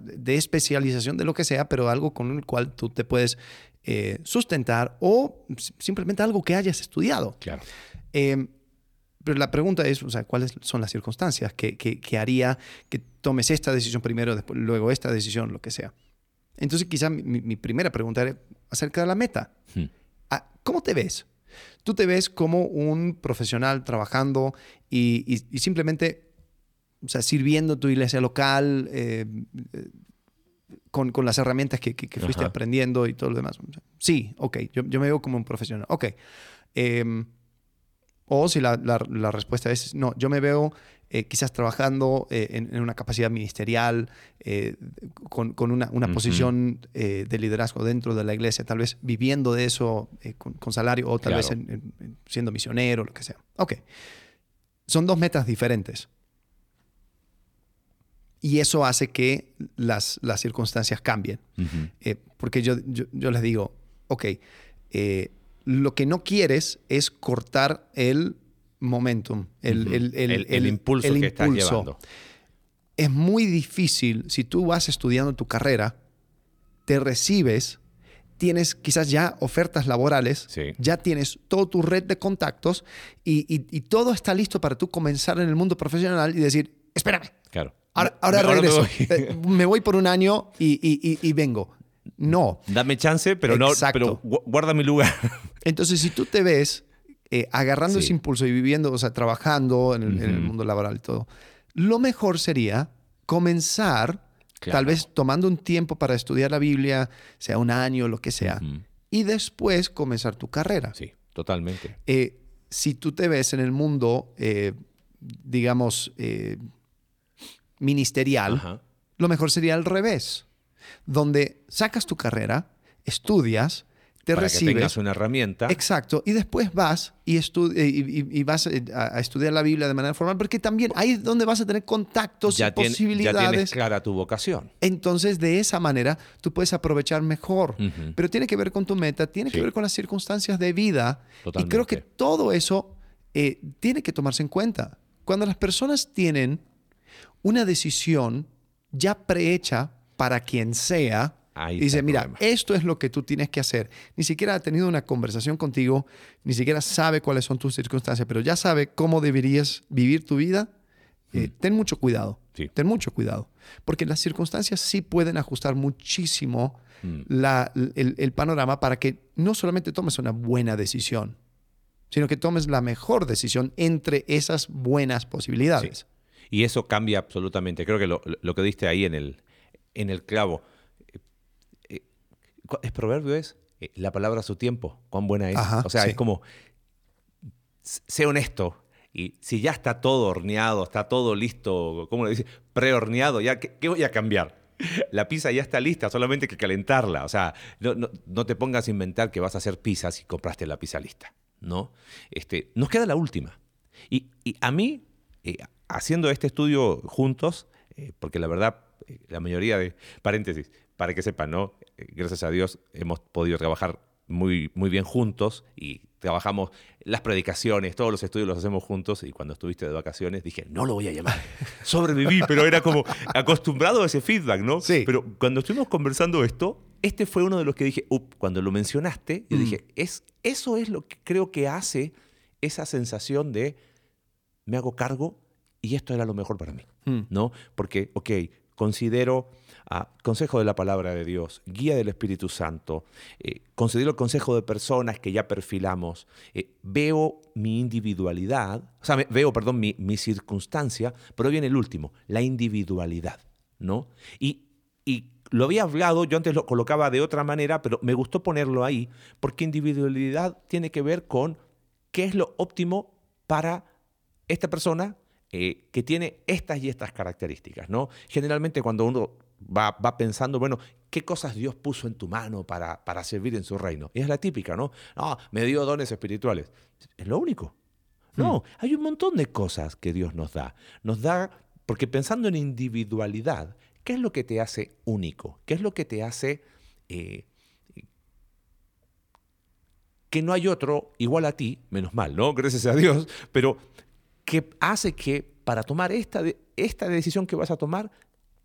de especialización de lo que sea, pero algo con el cual tú te puedes eh, sustentar o simplemente algo que hayas estudiado. Claro. Eh, pero la pregunta es, o sea, ¿cuáles son las circunstancias que, que- que haría que tomes esta decisión primero, después, luego esta decisión, lo que sea? Entonces, quizá mi, mi- primera pregunta era acerca de la meta. Hmm. Ah, ¿Cómo te ves? ¿Tú te ves como un profesional trabajando y, y- y simplemente o sea, sirviendo tu iglesia local eh, eh, con, con las herramientas que, que- que fuiste Ajá. aprendiendo y todo lo demás? Sí, ok, yo, yo me veo como un profesional. Ok. Em, o si la, la- la respuesta es no, yo me veo eh, quizás trabajando eh, en, en una capacidad ministerial, eh, con, con una, posición eh, de liderazgo dentro de la iglesia, tal vez viviendo de eso con, con salario o tal Claro. vez en- en- en siendo misionero, lo que sea. Ok. Son dos metas diferentes. Y eso hace que las, las circunstancias cambien. Porque yo, yo, yo les digo, ok, lo que no quieres es cortar el momentum, el, Ujú. el- el- el, el- impulso que estás llevando. Es muy difícil, si tú vas estudiando tu carrera, te recibes, tienes quizás ya ofertas laborales, Sí. ya tienes toda tu red de contactos y, y- y todo está listo para tú comenzar en el mundo profesional y decir, espérame, Claro. ahora, ahora Me- me regreso, voy. Eh, me voy por un año y vengo. No. Dame chance, pero no, pero gu- guarda mi lugar. Entonces, si tú te ves eh, agarrando Sí. ese impulso y viviendo, o sea, trabajando en el, en el Ujú. mundo laboral y todo, lo mejor sería comenzar, Claro. tal vez tomando un tiempo para estudiar la Biblia, sea un año, lo que sea, y después comenzar tu carrera. Sí, totalmente. Eh, si tú te ves en el mundo, eh, digamos, ministerial, Ajá. lo mejor sería al revés, donde sacas tu carrera, estudias, te Para que recibes. tengas una herramienta. Exacto, y después vas y, eh, y, y- y vas eh, a, a estudiar la Biblia de manera formal, porque también ahí es donde vas a tener contactos ya, y tien- ya posibilidades. tienes clara tu vocación. Entonces, de esa manera, tú puedes aprovechar mejor. Pero tiene que ver con tu meta, tiene que ver con las circunstancias de vida. Y creo que todo eso eh, tiene que tomarse en cuenta. Cuando las personas tienen una decisión ya prehecha para quien sea, Ahí dice, mira, problema". esto es lo que tú tienes que hacer. Ni siquiera ha tenido una conversación contigo, ni siquiera sabe cuáles son tus circunstancias, pero ya sabe cómo deberías vivir tu vida. Eh, ten mucho cuidado. Mm. Sí. Ten mucho cuidado. Porque las circunstancias sí pueden ajustar muchísimo Mm. la- el, el panorama para que no solamente tomes una buena decisión, sino que tomes la mejor decisión entre esas buenas posibilidades. Y eso cambia absolutamente. Creo que lo, lo que diste ahí en el, en el clavo. eh, eh, ¿Es proverbio? Es eh, la palabra a su tiempo. ¿Cuán buena es? Ajá, o sea, sí. es como, sé honesto. Y si ya está todo horneado, está todo listo, ¿cómo le dice? Prehorneado, ya, ¿qué, qué voy a cambiar? La pizza ya está lista, solamente hay que calentarla. O sea, no, no- no te pongas a inventar que vas a hacer pizza si compraste la pizza lista. ¿no? Este, nos queda la última. Y, y a mí, eh, haciendo este estudio juntos, eh, porque la verdad, la mayoría de, paréntesis, para que sepan, ¿no? Eh, gracias a Dios hemos podido trabajar muy, muy bien juntos y trabajamos las predicaciones, todos los estudios los hacemos juntos y cuando estuviste de vacaciones dije, no lo voy a llamar. Sobreviví, pero era como acostumbrado a ese feedback, ¿no? Sí. Pero cuando estuvimos conversando esto, este fue uno de los que dije, up, cuando lo mencionaste, yo Mm. dije, es, eso es lo que creo que hace esa sensación de me hago cargo y esto era lo mejor para mí, Mm. ¿no? Porque, ok, considero ah, consejo de la palabra de Dios, guía del Espíritu Santo, eh, considero el consejo de personas que ya perfilamos, eh, veo mi individualidad, o sea, veo, perdón, mi, mi circunstancia, pero viene el último, la individualidad, ¿no? Y, y lo había hablado, yo antes lo colocaba de otra manera, pero me gustó ponerlo ahí, porque individualidad tiene que ver con qué es lo óptimo para esta persona eh, que tiene estas y estas características, ¿no? Generalmente cuando uno va, va pensando, bueno, ¿qué cosas Dios puso en tu mano para, para servir en su reino? Y es la típica, ¿no? No, me dio dones espirituales. Es lo único. No, hay un montón de cosas que Dios nos da. Nos da, porque pensando en individualidad, ¿qué es lo que te hace único? ¿Qué es lo que te hace eh, que no hay otro igual a ti, menos mal, ¿no? Gracias a Dios, pero que hace que para tomar esta, de- esta decisión que vas a tomar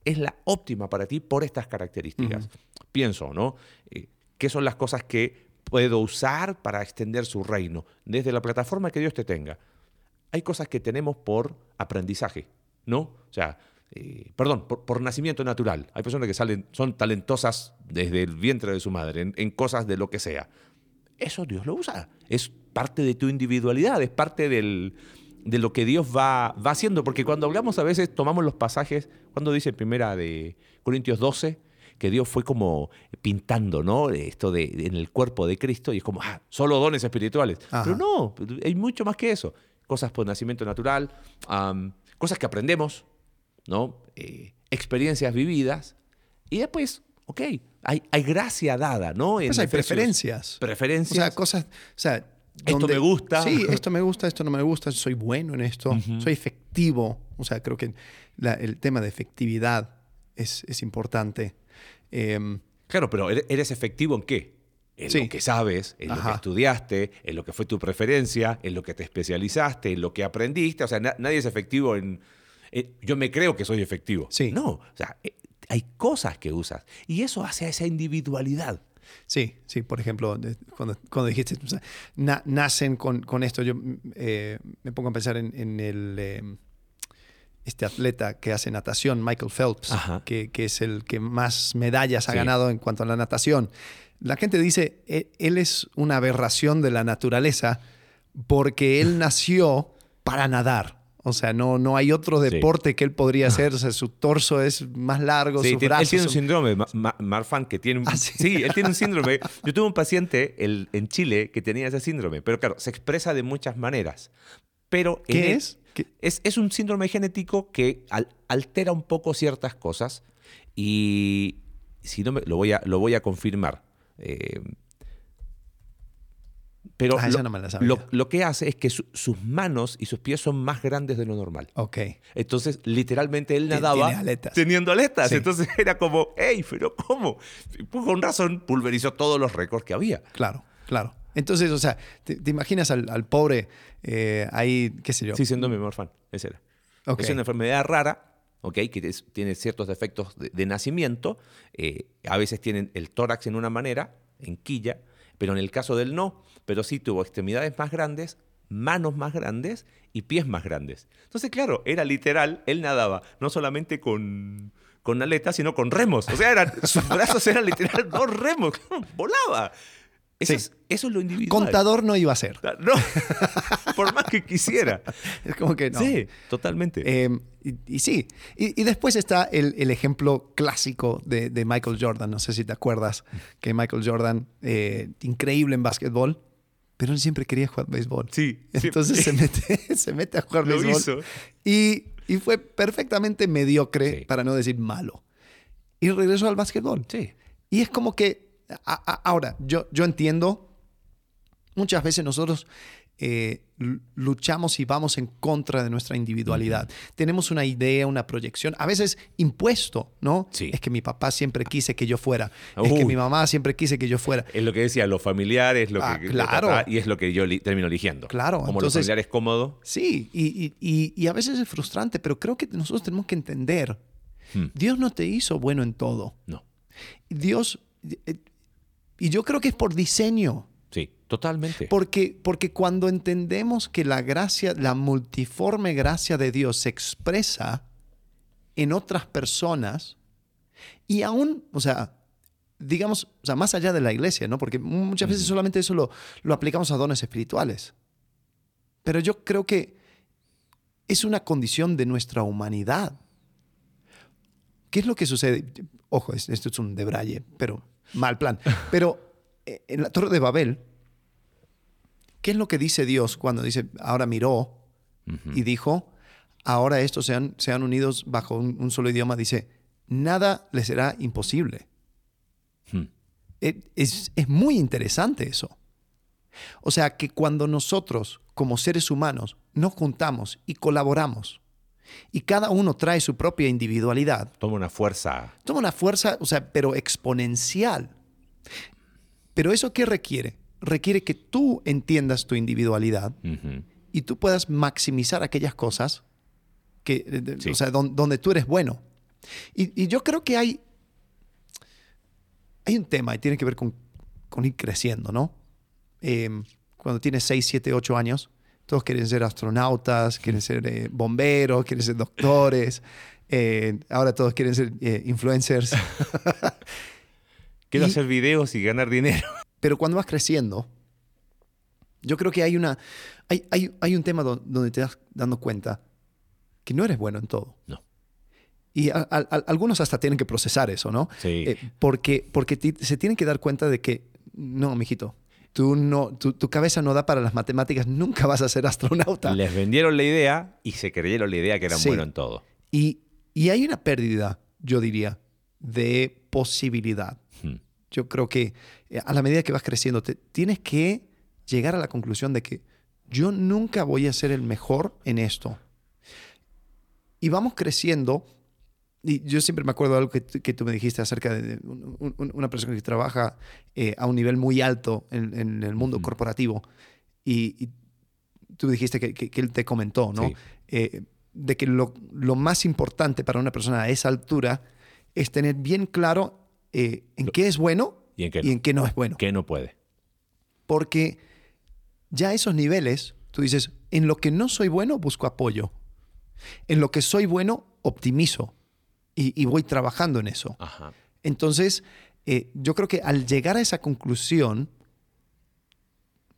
es la óptima para ti por estas características. Pienso, ¿no? Eh, ¿Qué son las cosas que puedo usar para extender su reino, desde la plataforma que Dios te tenga. Hay cosas que tenemos por aprendizaje, ¿no? O sea, eh, perdón, por, nacimiento natural. Hay personas que salen, son talentosas desde el vientre de su madre, en, en cosas de lo que sea. Eso Dios lo usa. Es parte de tu individualidad, es parte del, de lo que Dios va, va haciendo. Porque cuando hablamos a veces, tomamos los pasajes, cuando dice primera de Corintios 12, que Dios fue como pintando, ¿no? Esto de, en el cuerpo de Cristo y es como, ah, solo dones espirituales. Pero no, hay mucho más que eso. Cosas por nacimiento natural, cosas que aprendemos, ¿no? Eh, experiencias vividas y después, ok, hay, hay gracia dada, ¿no? pues hay preferencias. Preferencias. O sea, cosas, o sea, esto me gusta. Sí, esto me gusta, esto no me gusta, soy bueno en esto, soy efectivo. O sea, creo que el tema de efectividad es, es importante. Em, claro, pero ¿eres efectivo en qué? En lo que sabes, en lo que estudiaste, en lo que fue tu preferencia, en lo que te especializaste, en lo que aprendiste. O sea, nadie es efectivo en, Yo me creo que soy efectivo. Sí. No, o sea, eh, hay cosas que usas. Y eso hace a esa individualidad. Sí, sí, por ejemplo, cuando, dijiste, nacen con, esto, yo eh, me pongo a pensar en, el, em, este atleta que hace natación, Michael Phelps, que, es el que más medallas ha ganado en cuanto a la natación. La gente dice, e, él es una aberración de la naturaleza porque él nació para nadar. O sea, no, no hay otro deporte que él podría hacer. O sea, su torso es más largo, sus brazos Él tiene un síndrome, Marfan, que tiene un... ¿Ah, sí? él tiene un síndrome. Yo tuve un paciente en Chile que tenía ese síndrome, pero claro, se expresa de muchas maneras. Pero ¿Qué es? es? Es un síndrome genético que altera un poco ciertas cosas y si no me, lo, voy a, lo voy a confirmar. Eh, pero ah, lo, que hace es que sus manos y sus pies son más grandes de lo normal. Ok. Entonces, literalmente él nadaba teniendo aletas. Entonces era como, hey, pero ¿cómo? Pues con razón pulverizó todos los récords que había. Claro, claro. Entonces, o sea, ¿te, imaginas al, pobre eh, ahí, qué sé yo? Sí, siendo orfán, ese era. Es una enfermedad rara, ¿ok? Que tiene ciertos defectos de, nacimiento. Eh, a veces tienen el tórax en una manera, en quilla, pero en el caso del no, pero sí tuvo extremidades más grandes, manos más grandes y pies más grandes. Entonces, claro, era literal, él nadaba no solamente con, con aletas, sino con remos. O sea, eran, sus brazos eran literal dos remos, volaba. Eso, es, lo individual. Contador no iba a ser. No, por más que quisiera. Es como que no. Sí, totalmente. Em, y, sí. Y, después está el, ejemplo clásico de, Michael Jordan. No sé si te acuerdas que Michael Jordan, eh, increíble en básquetbol, pero él siempre quería jugar béisbol. Sí. Entonces se mete, se mete a jugar lo Hizo. Y, fue perfectamente mediocre, para no decir malo. Y regresó al básquetbol. Sí. Y es como que ahora, yo, yo entiendo, muchas veces nosotros eh, luchamos y vamos en contra de nuestra individualidad. Tenemos una idea, una proyección, a veces impuesto, ¿no? Sí. Es que mi papá siempre quise que yo fuera, es que mi mamá siempre quise que yo fuera. Es lo que decía, los familiares, lo ah, que... Claro. y es lo que yo termino eligiendo. Claro. Como los familiares cómodos. Sí, y, y, a veces es frustrante, pero creo que nosotros tenemos que entender, hmm. Dios no te hizo bueno en todo. No. Dios eh, y yo creo que es por diseño. Sí, totalmente. Porque, porque cuando entendemos que la gracia, la multiforme gracia de Dios se expresa en otras personas y aún, o sea, digamos, o sea, más allá de la iglesia, ¿no? Porque muchas veces solamente eso lo, lo aplicamos a dones espirituales. Pero yo creo que es una condición de nuestra humanidad. ¿Qué es lo que sucede? Ojo, esto es un debraye, pero mal plan. Pero en la Torre de Babel, ¿qué es lo que dice Dios cuando dice, ahora miró y dijo, ahora estos sean, sean unidos bajo un, solo idioma? Dice, nada les será imposible. Hmm. Eh, es, es muy interesante eso. O sea que cuando nosotros, como seres humanos, nos juntamos y colaboramos, y cada uno trae su propia individualidad. Toma una fuerza. Toma una fuerza, o sea, pero exponencial. Pero eso qué requiere? Requiere que tú entiendas tu individualidad y tú puedas maximizar aquellas cosas que, o sea, donde, tú eres bueno. Y, yo creo que hay, hay un tema y tiene que ver con, con ir creciendo, ¿no? eh, cuando tienes 6, 7, 8 años, todos quieren ser astronautas, quieren ser eh, bomberos, quieren ser doctores. eh, ahora todos quieren ser eh, influencers. Quiero Y- hacer videos y ganar dinero. Pero cuando vas creciendo, yo creo que hay, una, hay, hay, hay un tema do- donde te das dando cuenta que no eres bueno en todo. No. Y a- a- a- algunos hasta tienen que procesar eso, ¿no? Sí. Eh, porque porque ti- se tienen que dar cuenta de que, no, mijito, tú no, tu, tu cabeza no da para las matemáticas, nunca vas a ser astronauta. Les vendieron la idea y se creyeron la idea que eran Sí. buenos en todo. Y, y hay una pérdida, yo diría, de posibilidad. Hmm. Yo creo que eh, a la medida que vas creciendo, te, tienes que llegar a la conclusión de que yo nunca voy a ser el mejor en esto. Y vamos creciendo. Y yo siempre me acuerdo de algo que, tú- que tú me dijiste acerca de un- un- una persona que trabaja eh, a un nivel muy alto en, en el mundo Ujú. corporativo. Y, y tú dijiste que, que- que él te comentó, ¿no? Sí. Eh, de que lo, lo más importante para una persona a esa altura es tener bien claro eh, en qué es bueno ¿Y en qué y no? en qué no es bueno. ¿Qué no puede? Porque ya a esos niveles, tú dices, en lo que no soy bueno, busco apoyo. En lo que soy bueno, optimizo. Y, y voy trabajando en eso. Ajá. Entonces, eh, yo creo que al llegar a esa conclusión,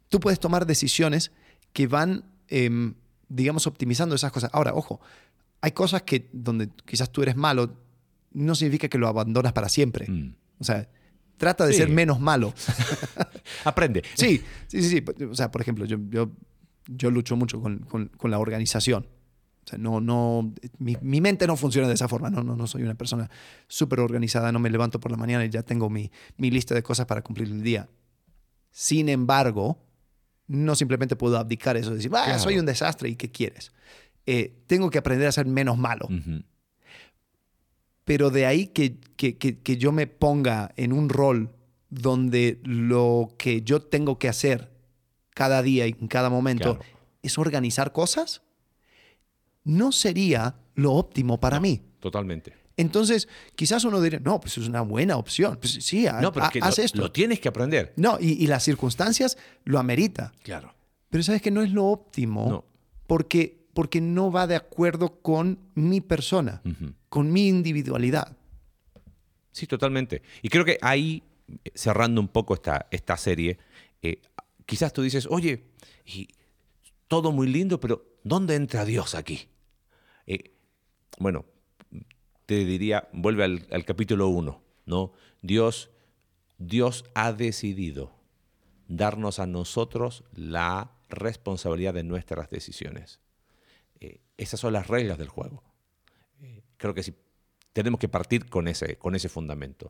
tú puedes tomar decisiones que van, em, digamos, optimizando esas cosas. Ahora, ojo, hay cosas que donde quizás tú eres malo, no significa que lo abandonas para siempre. Mm. O sea, trata de Sí. ser menos malo. Aprende. Sí, sí, sí, sí. O sea, por ejemplo, yo, yo, yo lucho mucho con, con- con la organización. O sea, no, no, mi, mi mente no funciona de esa forma. No, no, no soy una persona súper organizada. No me levanto por la mañana y ya tengo mi, mi lista de cosas para cumplir el día. Sin embargo, no simplemente puedo abdicar eso y decir, "Ah, Claro. soy un desastre y ¿qué quieres? Eh, tengo que aprender a ser menos malo. Ujú. Pero de ahí que, que- que- que yo me ponga en un rol donde lo que yo tengo que hacer cada día y en cada momento Claro. es organizar cosas, no sería lo óptimo para mí. Totalmente. Entonces, quizás uno diría, no, pues es una buena opción. Pues sí, ha- No, ha- haz lo, esto. lo tienes que aprender. No, y, y las circunstancias lo amerita. Claro. Pero sabes que no es lo óptimo No. porque, porque no va de acuerdo con mi persona, Ujú. Con mi individualidad. Sí, totalmente. Y creo que ahí, eh, cerrando un poco esta, esta serie, eh, quizás tú dices, oye, y todo muy lindo, pero ¿dónde entra Dios aquí? Eh, bueno, te diría, vuelve al, capítulo 1, ¿no? Dios, Dios ha decidido darnos a nosotros la responsabilidad de nuestras decisiones. Esas son las reglas del juego. Creo que sí, tenemos que partir con ese, con ese fundamento.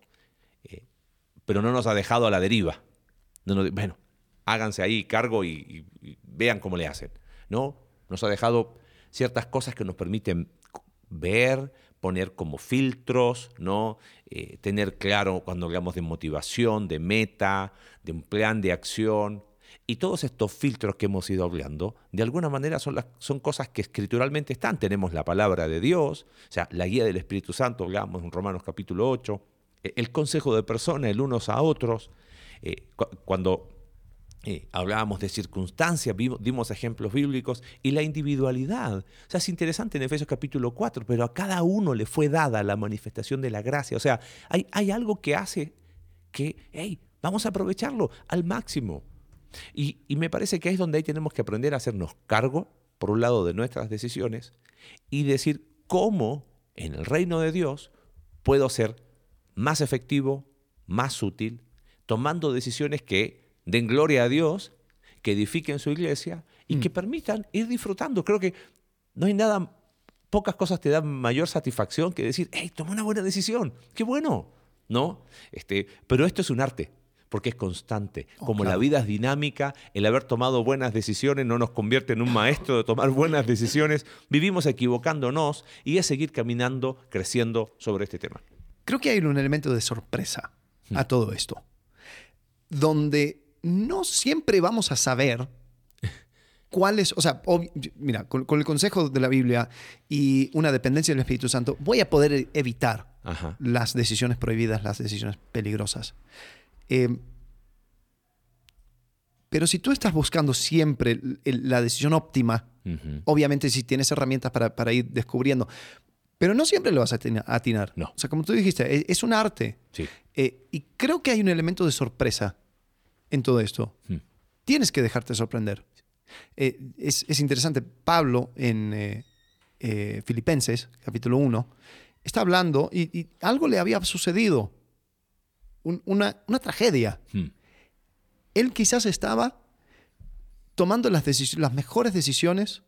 Eh, pero no nos ha dejado a la deriva. No nos- bueno, háganse ahí cargo y vean cómo le hacen. No, nos ha dejado ciertas cosas que nos permiten ver, poner como filtros, ¿no? Eh, tener claro cuando hablamos de motivación, de meta, de un plan de acción. Y todos estos filtros que hemos ido hablando, de alguna manera son, son cosas que escrituralmente están. Tenemos la palabra de Dios, o sea, la guía del Espíritu Santo, hablamos en Romanos capítulo 8, eh, el consejo de personas, el unos a otros. Eh, cu- cuando eh, hablábamos de circunstancias, dimos ejemplos bíblicos y la individualidad. O sea, es interesante en Efesios capítulo 4, pero a cada uno le fue dada la manifestación de la gracia. O sea, hay, hay algo que hace que, hey, vamos a aprovecharlo al máximo. Y, y me parece que es donde ahí tenemos que aprender a hacernos cargo, por un lado, de nuestras decisiones y decir cómo en el reino de Dios puedo ser más efectivo, más útil, tomando decisiones que den gloria a Dios, que edifiquen su iglesia y que permitan ir disfrutando. Creo que no hay nada, pocas cosas te dan mayor satisfacción que decir, hey, tomé una buena decisión, qué bueno, ¿no? Este, pero esto es un arte. Porque es constante. Oh, Como la vida es dinámica, el haber tomado buenas decisiones no nos convierte en un maestro de tomar buenas decisiones. Vivimos equivocándonos y es seguir caminando, creciendo sobre este tema. Creo que hay un elemento de sorpresa a todo esto, donde no siempre vamos a saber cuáles, o sea, ob- mira, con, con el consejo de la Biblia y una dependencia del Espíritu Santo, voy a poder evitar Ajá. las decisiones prohibidas, las decisiones peligrosas. Eh, Pero si tú estás buscando siempre el- el- la decisión óptima, Ujú. obviamente si tienes herramientas para, para ir descubriendo, pero no siempre lo vas a atina- a atinar. No. O sea, como tú dijiste, e- es, un arte. Sí. Eh, y creo que hay un elemento de sorpresa en todo esto. Hmm. Tienes que dejarte sorprender. Eh, es, es interesante, Pablo en eh, eh, Filipenses, capítulo 1, está hablando y, y algo le había sucedido, Un- una, una tragedia. Hmm. Él quizás estaba tomando las, mejores decisiones.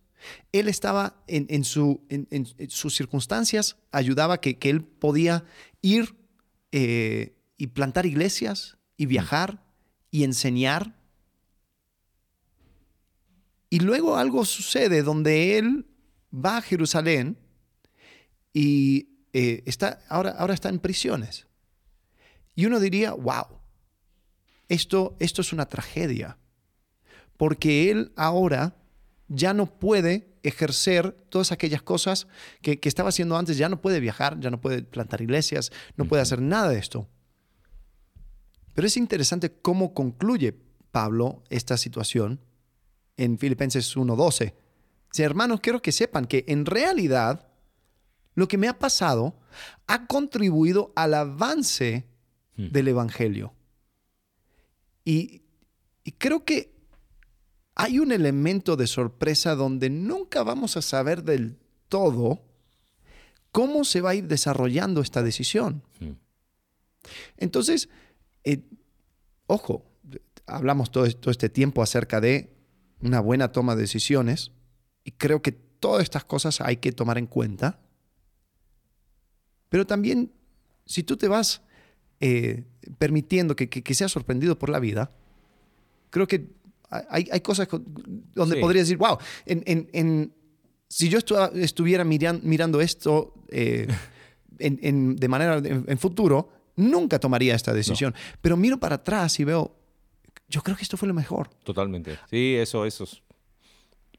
Él estaba en, en su, en, en- en sus circunstancias, ayudaba que, que él podía ir eh, y plantar iglesias y viajar y enseñar. Y luego algo sucede donde él va a Jerusalén y eh, está, ahora, ahora está en prisiones. Y uno diría, wow, esto, esto es una tragedia, porque él ahora ya no puede ejercer todas aquellas cosas que, que estaba haciendo antes, ya no puede viajar, ya no puede plantar iglesias, no puede hacer nada de esto. Pero es interesante cómo concluye Pablo esta situación en Filipenses 1.12. Dice, hermanos, quiero que sepan que en realidad lo que me ha pasado ha contribuido al avance Hmm. del Evangelio. Y, y creo que hay un elemento de sorpresa donde nunca vamos a saber del todo cómo se va a ir desarrollando esta decisión. Hmm. Entonces, eh, ojo, hablamos todo, todo este tiempo acerca de una buena toma de decisiones y creo que todas estas cosas hay que tomar en cuenta. Pero también, si tú te vas eh, permitiendo que, que, que seas sorprendido por la vida, creo que hay, hay cosas con- donde Sí. podrías decir, wow, en, en- en- si yo estu- estuviera miran- mirando esto eh, en, en- de manera en, futuro, nunca tomaría esta decisión. Pero miro para atrás y veo, yo creo que esto fue lo mejor. Totalmente. Sí, eso, eso. es-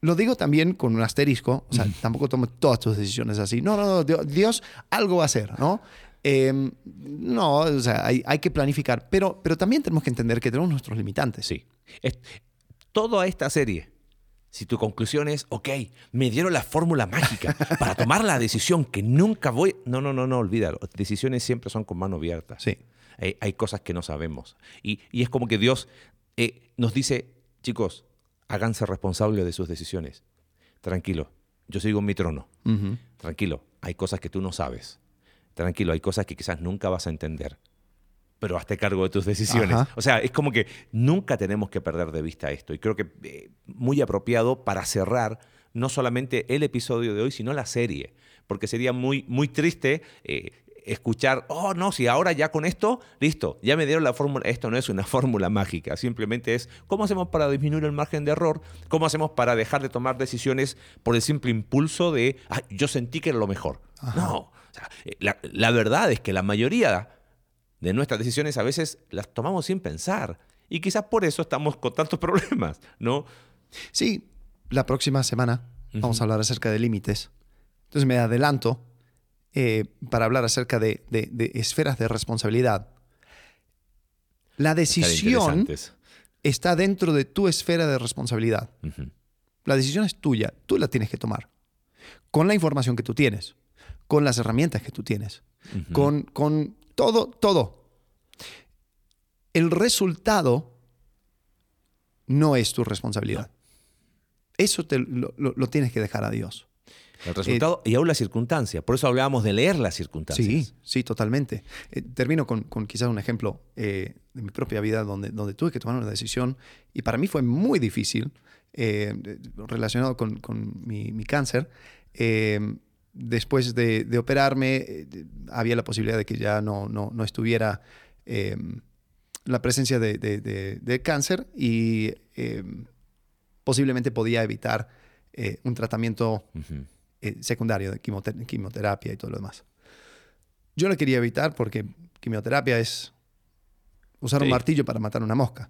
Lo digo también con un asterisco, o sea, tampoco tomo todas tus decisiones así. No, no, no, Dios algo va a hacer, ¿no? Eh, no, o sea, hay, hay que planificar, pero, pero también tenemos que entender que tenemos nuestros limitantes. Sí. Es- toda esta serie, si tu conclusión es, ok, me dieron la fórmula mágica para tomar la decisión que nunca voy. No, no, no, no, olvídalo. Decisiones siempre son con mano abierta. Sí. Hay, hay cosas que no sabemos. Y, y es como que Dios eh, nos dice, chicos, háganse responsables de sus decisiones. Tranquilo, yo sigo en mi trono. Tranquilo, hay cosas que tú no sabes. Tranquilo, hay cosas que quizás nunca vas a entender. Pero hazte cargo de tus decisiones. Ajá. O sea, es como que nunca tenemos que perder de vista esto. Y creo que eh, muy apropiado para cerrar no solamente el episodio de hoy, sino la serie. Porque sería muy, muy triste eh, escuchar, oh, no, si ahora ya con esto, listo, ya me dieron la fórmula. Esto no es una fórmula mágica, simplemente es cómo hacemos para disminuir el margen de error, cómo hacemos para dejar de tomar decisiones por el simple impulso de, "Ay, yo sentí que era lo mejor. No, sea, eh, la, la verdad es que la mayoría de nuestras decisiones a veces las tomamos sin pensar. Y quizás por eso estamos con tantos problemas, ¿no? Sí, la próxima semana vamos a hablar acerca de límites. Entonces me adelanto eh, para hablar acerca de, de- de esferas de responsabilidad. La decisión está dentro de tu esfera de responsabilidad. La decisión es tuya, tú la tienes que tomar. Con la información que tú tienes, con las herramientas que tú tienes, con, con todo, todo. El resultado no es tu responsabilidad. Eso te, lo, lo- lo tienes que dejar a Dios. El resultado y aún la circunstancia. Por eso hablábamos de leer las circunstancias. Sí, sí, totalmente. Eh, termino con, con quizás un ejemplo eh, de mi propia vida donde, donde tuve que tomar una decisión y para mí fue muy difícil eh, relacionado con, con mi, mi cáncer. Después de, de operarme eh, había la posibilidad de que ya no, no, no estuviera eh, la presencia de, de- de- cáncer y eh, posiblemente podía evitar eh, un tratamiento Ujú. eh, secundario de quimote- quimioterapia y todo lo demás. Yo lo quería evitar porque quimioterapia es usar un Sí. martillo para matar una mosca.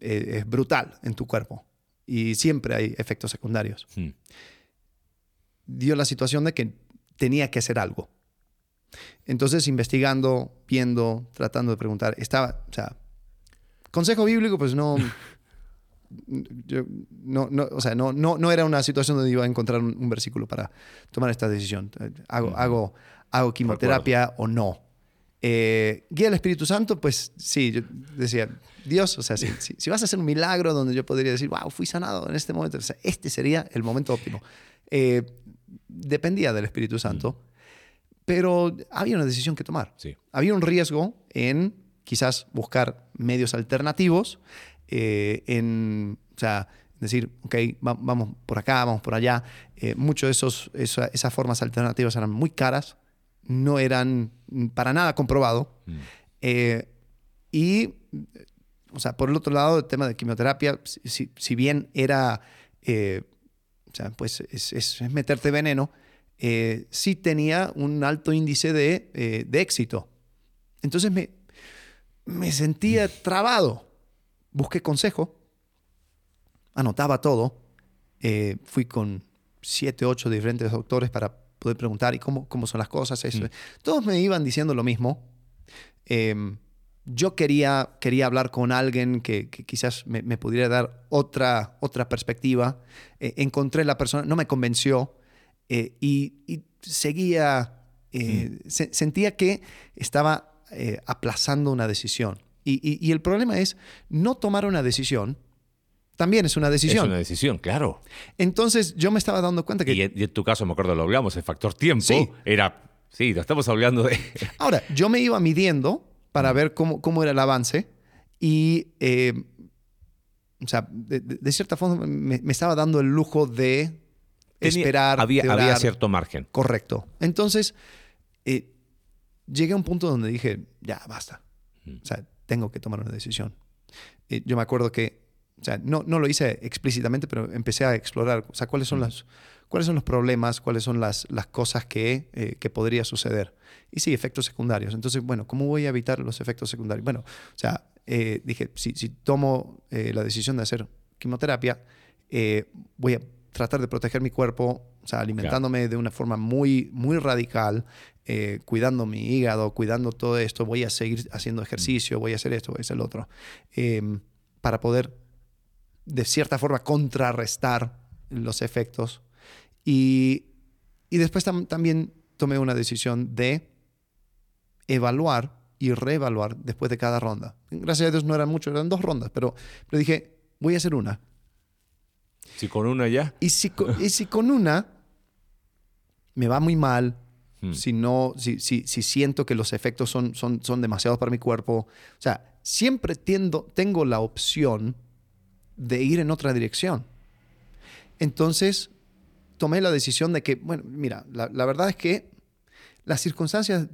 Eh, es brutal en tu cuerpo y siempre hay efectos secundarios. Hmm. Dio la situación de que tenía que hacer algo. Entonces, investigando, viendo, tratando de preguntar, estaba, o sea, consejo bíblico, pues no, yo no, no, o sea, no, no, no era una situación donde iba a encontrar un, un versículo para tomar esta decisión. Hago, Ujú. hago, hago quimioterapia o no. Eh, guía del Espíritu Santo, pues sí, yo decía, Dios, o sea, si, si- si vas a hacer un milagro donde yo podría decir, wow, fui sanado en este momento, o sea, este sería el momento óptimo. Eh, dependía del Espíritu Santo, pero había una decisión que tomar. Sí. Había un riesgo en quizás buscar medios alternativos, eh, en, o sea, decir, ok, va- vamos por acá, vamos por allá. Eh, Muchas de esos, esa- esas formas alternativas eran muy caras, no eran mm, para nada comprobado. Mm. Eh, y, o sea, por el otro lado, el tema de quimioterapia, si bien era, eh, o sea, pues es, es- es meterte veneno, eh, sí tenía un alto índice de, eh, de éxito. Entonces me, me sentía trabado. Busqué consejo, anotaba todo, eh, fui con siete, ocho diferentes doctores para poder preguntar y cómo, cómo son las cosas. Eso. Mm. Todos me iban diciendo lo mismo. Eh, yo quería, quería hablar con alguien que, que quizás me, me pudiera dar otra, otra perspectiva. Eh, encontré la persona, no me convenció eh, y, y seguía, eh, se- sentía que estaba aplazando una decisión. Y, y- y el problema es no tomar una decisión. También es una decisión. Es una decisión, claro. Entonces yo me estaba dando cuenta que Y en, y en tu caso, me acuerdo, lo hablamos, el factor tiempo Sí. era. Sí, lo estamos hablando de. Ahora, yo me iba midiendo para ver cómo, cómo era el avance y, eh, o sea, de, cierta forma me, me estaba dando el lujo de Tenía- esperar. Había, de había cierto margen. Correcto. Entonces, eh, llegué a un punto donde dije, ya, basta. O sea, tengo que tomar una decisión. Eh, yo me acuerdo que, o sea, no, no lo hice explícitamente, pero empecé a explorar, o sea, cuáles son, las, cuáles son los problemas, cuáles son las, las cosas que, eh, que podría suceder. Y sí, efectos secundarios. Entonces, bueno, ¿cómo voy a evitar los efectos secundarios? Bueno, o sea, eh, dije, si, si tomo eh, la decisión de hacer quimioterapia, eh, voy a tratar de proteger mi cuerpo, o sea, alimentándome de una forma muy, muy radical, eh, cuidando mi hígado, cuidando todo esto, voy a seguir haciendo ejercicio, voy a hacer esto, voy a hacer lo otro, eh, para poder, de cierta forma, contrarrestar los efectos. Y, y después tam- también tomé una decisión de evaluar y reevaluar después de cada ronda. Gracias a Dios no eran mucho, eran dos rondas, pero, pero dije, voy a hacer una. Si con una ya. Y si, y si con una me va muy mal, Mm. si no, si, si, si siento que los efectos son, son, son demasiados para mi cuerpo, o sea, siempre tiendo, tengo la opción de ir en otra dirección. Entonces, tomé la decisión de que, bueno, mira, la, la verdad es que las circunstancias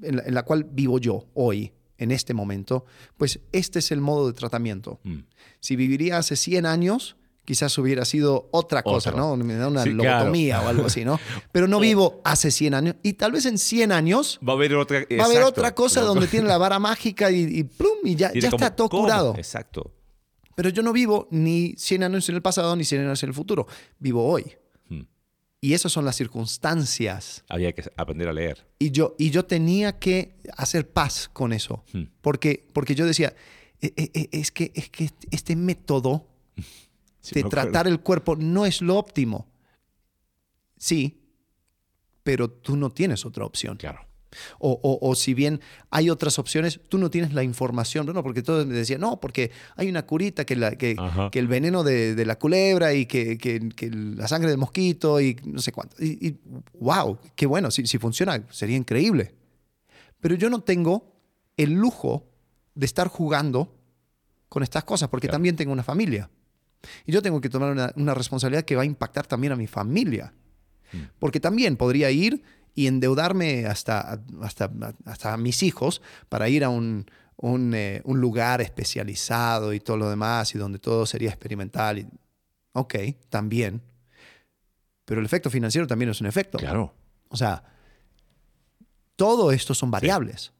en la, en la cual vivo yo hoy, en este momento, pues este es el modo de tratamiento. Mm. Si viviría hace 100 años, quizás hubiera sido otra cosa, Otro. ¿no? Me da una Sí, claro. lobotomía o algo así, ¿no? Pero no vivo hace 100 años y tal vez en 100 años Va a haber otra. va a haber otra cosa donde tiene la vara mágica y, y plum, y ya, ya como, está todo ¿cómo? curado. Exacto. Pero yo no vivo ni 100 años en el pasado ni 100 años en el futuro. Vivo hoy. Y esas son las circunstancias. Había que aprender a leer. Y yo, y yo tenía que hacer paz con eso. Mm. Porque, porque yo decía, "E- e- e- es que, es que este método Sí, de tratar el cuerpo no es lo óptimo. Sí, pero tú no tienes otra opción. Claro. O, o- o si bien hay otras opciones, tú no tienes la información. No, porque todos me decían, no, porque hay una curita que, la, que, el veneno de, de la culebra y que, la sangre del mosquito y no sé cuánto. Y, y, wow, qué bueno, si, si funciona sería increíble. Pero yo no tengo el lujo de estar jugando con estas cosas porque Claro. también tengo una familia. Y yo tengo que tomar una, una responsabilidad que va a impactar también a mi familia. Mm. Porque también podría ir y endeudarme hasta, hasta, hasta mis hijos para ir a un, un, eh, un lugar especializado y todo lo demás y donde todo sería experimental. Y, ok, también. Pero el efecto financiero también es un efecto. Claro. O sea, todo esto son variables.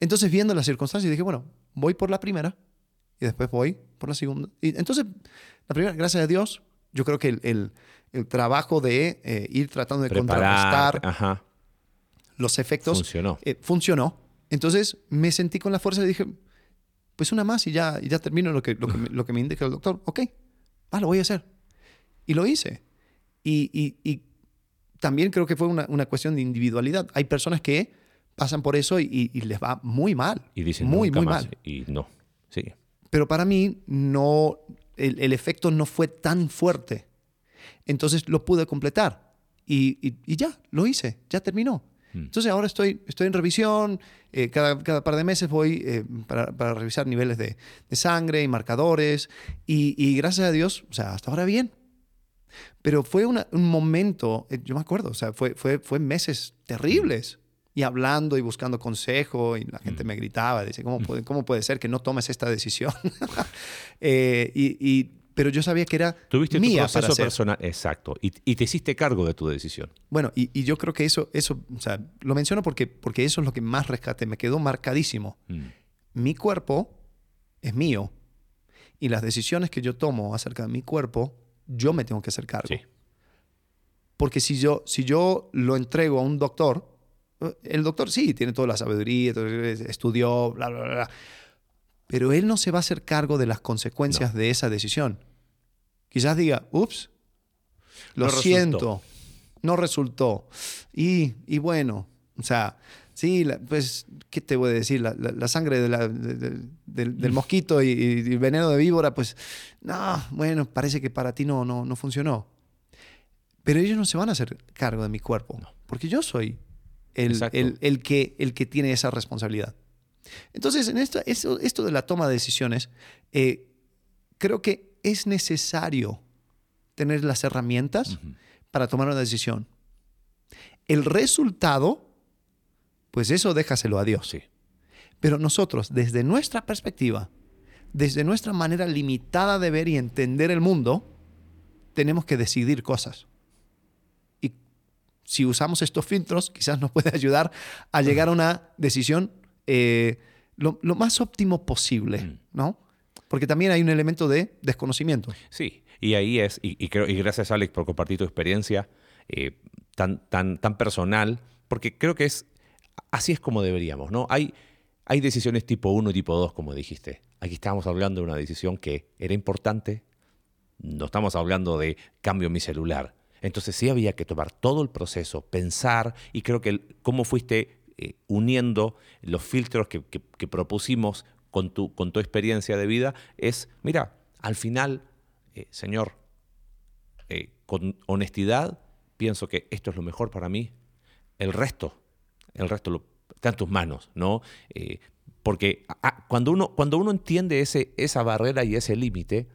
Entonces, viendo las circunstancias, dije, bueno, voy por la primera y después voy por la segunda. Y entonces, la primera, gracias a Dios, yo creo que el, el- el trabajo de eh, ir tratando de Preparar. contrarrestar Ajá. los efectos Funcionó. eh, funcionó. Entonces, me sentí con la fuerza y dije, pues una más y ya, y ya termino lo que, lo, que me, lo que me indica el doctor. Ok, ah, lo voy a hacer. Y lo hice. Y, y- y también creo que fue una, una cuestión de individualidad. Hay personas que pasan por eso y, y les va muy mal. Y dicen muy, nunca muy más. mal. Y no, sigue. Pero para mí no, el, el efecto no fue tan fuerte. Entonces lo pude completar. Y, y- y ya, lo hice, ya terminó. Entonces ahora estoy, estoy en revisión, eh, cada, cada par de meses voy eh, para, para revisar niveles de, de sangre y marcadores. Y, y gracias a Dios, o sea, hasta ahora bien. Pero fue una- un momento, eh, yo me acuerdo, o sea, fue, fue, fue meses terribles. Y hablando y buscando consejo, y la gente me gritaba, dice, ¿cómo puede, cómo puede ser que no tomes esta decisión? Y, y- pero yo sabía que era Tuviste tu mía para proceso hacer. personal. Exacto. Y, y te hiciste cargo de tu decisión. Bueno, y, y yo creo que eso, eso o sea, lo menciono porque, porque eso es lo que más rescaté, me quedó marcadísimo. Mm. Mi cuerpo es mío y las decisiones que yo tomo acerca de mi cuerpo, yo me tengo que hacer cargo. Sí. Porque si yo, si yo lo entrego a un doctor, eh, el doctor sí, tiene toda la sabiduría, estudió, bla, bla, bla, bla, pero él no se va a hacer cargo de las consecuencias de esa decisión. Quizás diga, ups, lo No resultó. siento, no resultó. Y, y bueno, o sea, sí, la- pues, ¿qué te voy a decir? La, la- la sangre de la- de- de- del, del mosquito y, y el veneno de víbora, pues, no, bueno, parece que para ti no, no, no funcionó. Pero ellos no se van a hacer cargo de mi cuerpo, porque yo soy el, el- el que, el que tiene esa responsabilidad. Entonces, en esto, esto, esto de la toma de decisiones, eh, creo que es necesario tener las herramientas para tomar una decisión. El resultado, pues eso déjaselo a Dios. Sí. Pero nosotros, desde nuestra perspectiva, desde nuestra manera limitada de ver y entender el mundo, tenemos que decidir cosas. Y si usamos estos filtros, quizás nos puede ayudar a llegar a una decisión eh, lo, lo más óptimo posible, ¿no? Porque también hay un elemento de desconocimiento. Sí, y ahí es, y, y creo, y gracias Alex por compartir tu experiencia eh, tan, tan, tan personal, porque creo que es, así es como deberíamos, ¿no? Hay, hay decisiones tipo 1 y tipo 2, como dijiste. Aquí estábamos hablando de una decisión que era importante, no estamos hablando de cambio mi celular. Entonces sí había que tomar todo el proceso, pensar, y creo que el- cómo fuiste eh, uniendo los filtros que, propusimos con tu, con tu experiencia de vida es, mira, al final, eh, Señor, eh, con honestidad, pienso que esto es lo mejor para mí. El resto, el resto está en tus manos, ¿no? Porque ah, cuando, uno, cuando uno entiende ese, esa barrera y ese límite,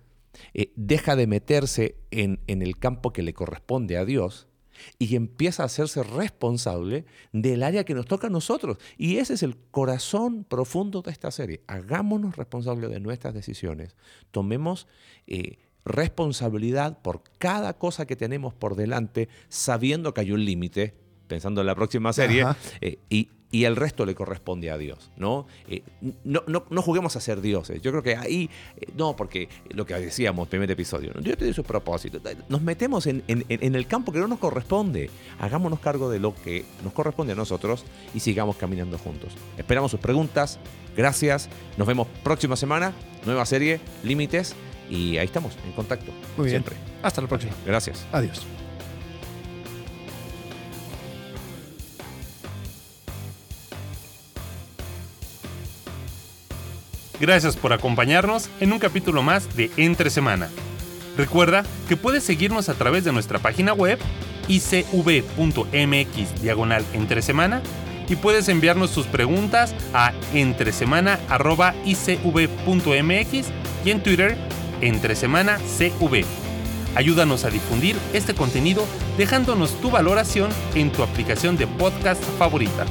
deja de meterse en, en el campo que le corresponde a Dios y empieza a hacerse responsable del área que nos toca a nosotros. Y ese es el corazón profundo de esta serie. Hagámonos responsables de nuestras decisiones. Tomemos eh, responsabilidad por cada cosa que tenemos por delante, sabiendo que hay un límite, pensando en la próxima serie, eh, y, y el resto le corresponde a Dios, ¿no? Eh, no, no, no juguemos a ser dioses. Yo creo que ahí, eh, no, porque lo que decíamos primer episodio, ¿no? Dios tiene sus propósitos. Nos metemos en, en- en el campo que no nos corresponde. Hagámonos cargo de lo que nos corresponde a nosotros y sigamos caminando juntos. Esperamos sus preguntas. Gracias. Nos vemos próxima semana. Nueva serie, Límites. Y ahí estamos, en contacto. Muy bien. Siempre. Hasta la próxima. Gracias. Adiós. Gracias por acompañarnos en un capítulo más de Entre Semana. Recuerda que puedes seguirnos a través de nuestra página web icv.mx diagonal entre semana y puedes enviarnos tus preguntas a entresemana.icv.mx y en Twitter entresemanacv. Ayúdanos a difundir este contenido dejándonos tu valoración en tu aplicación de podcast favorita.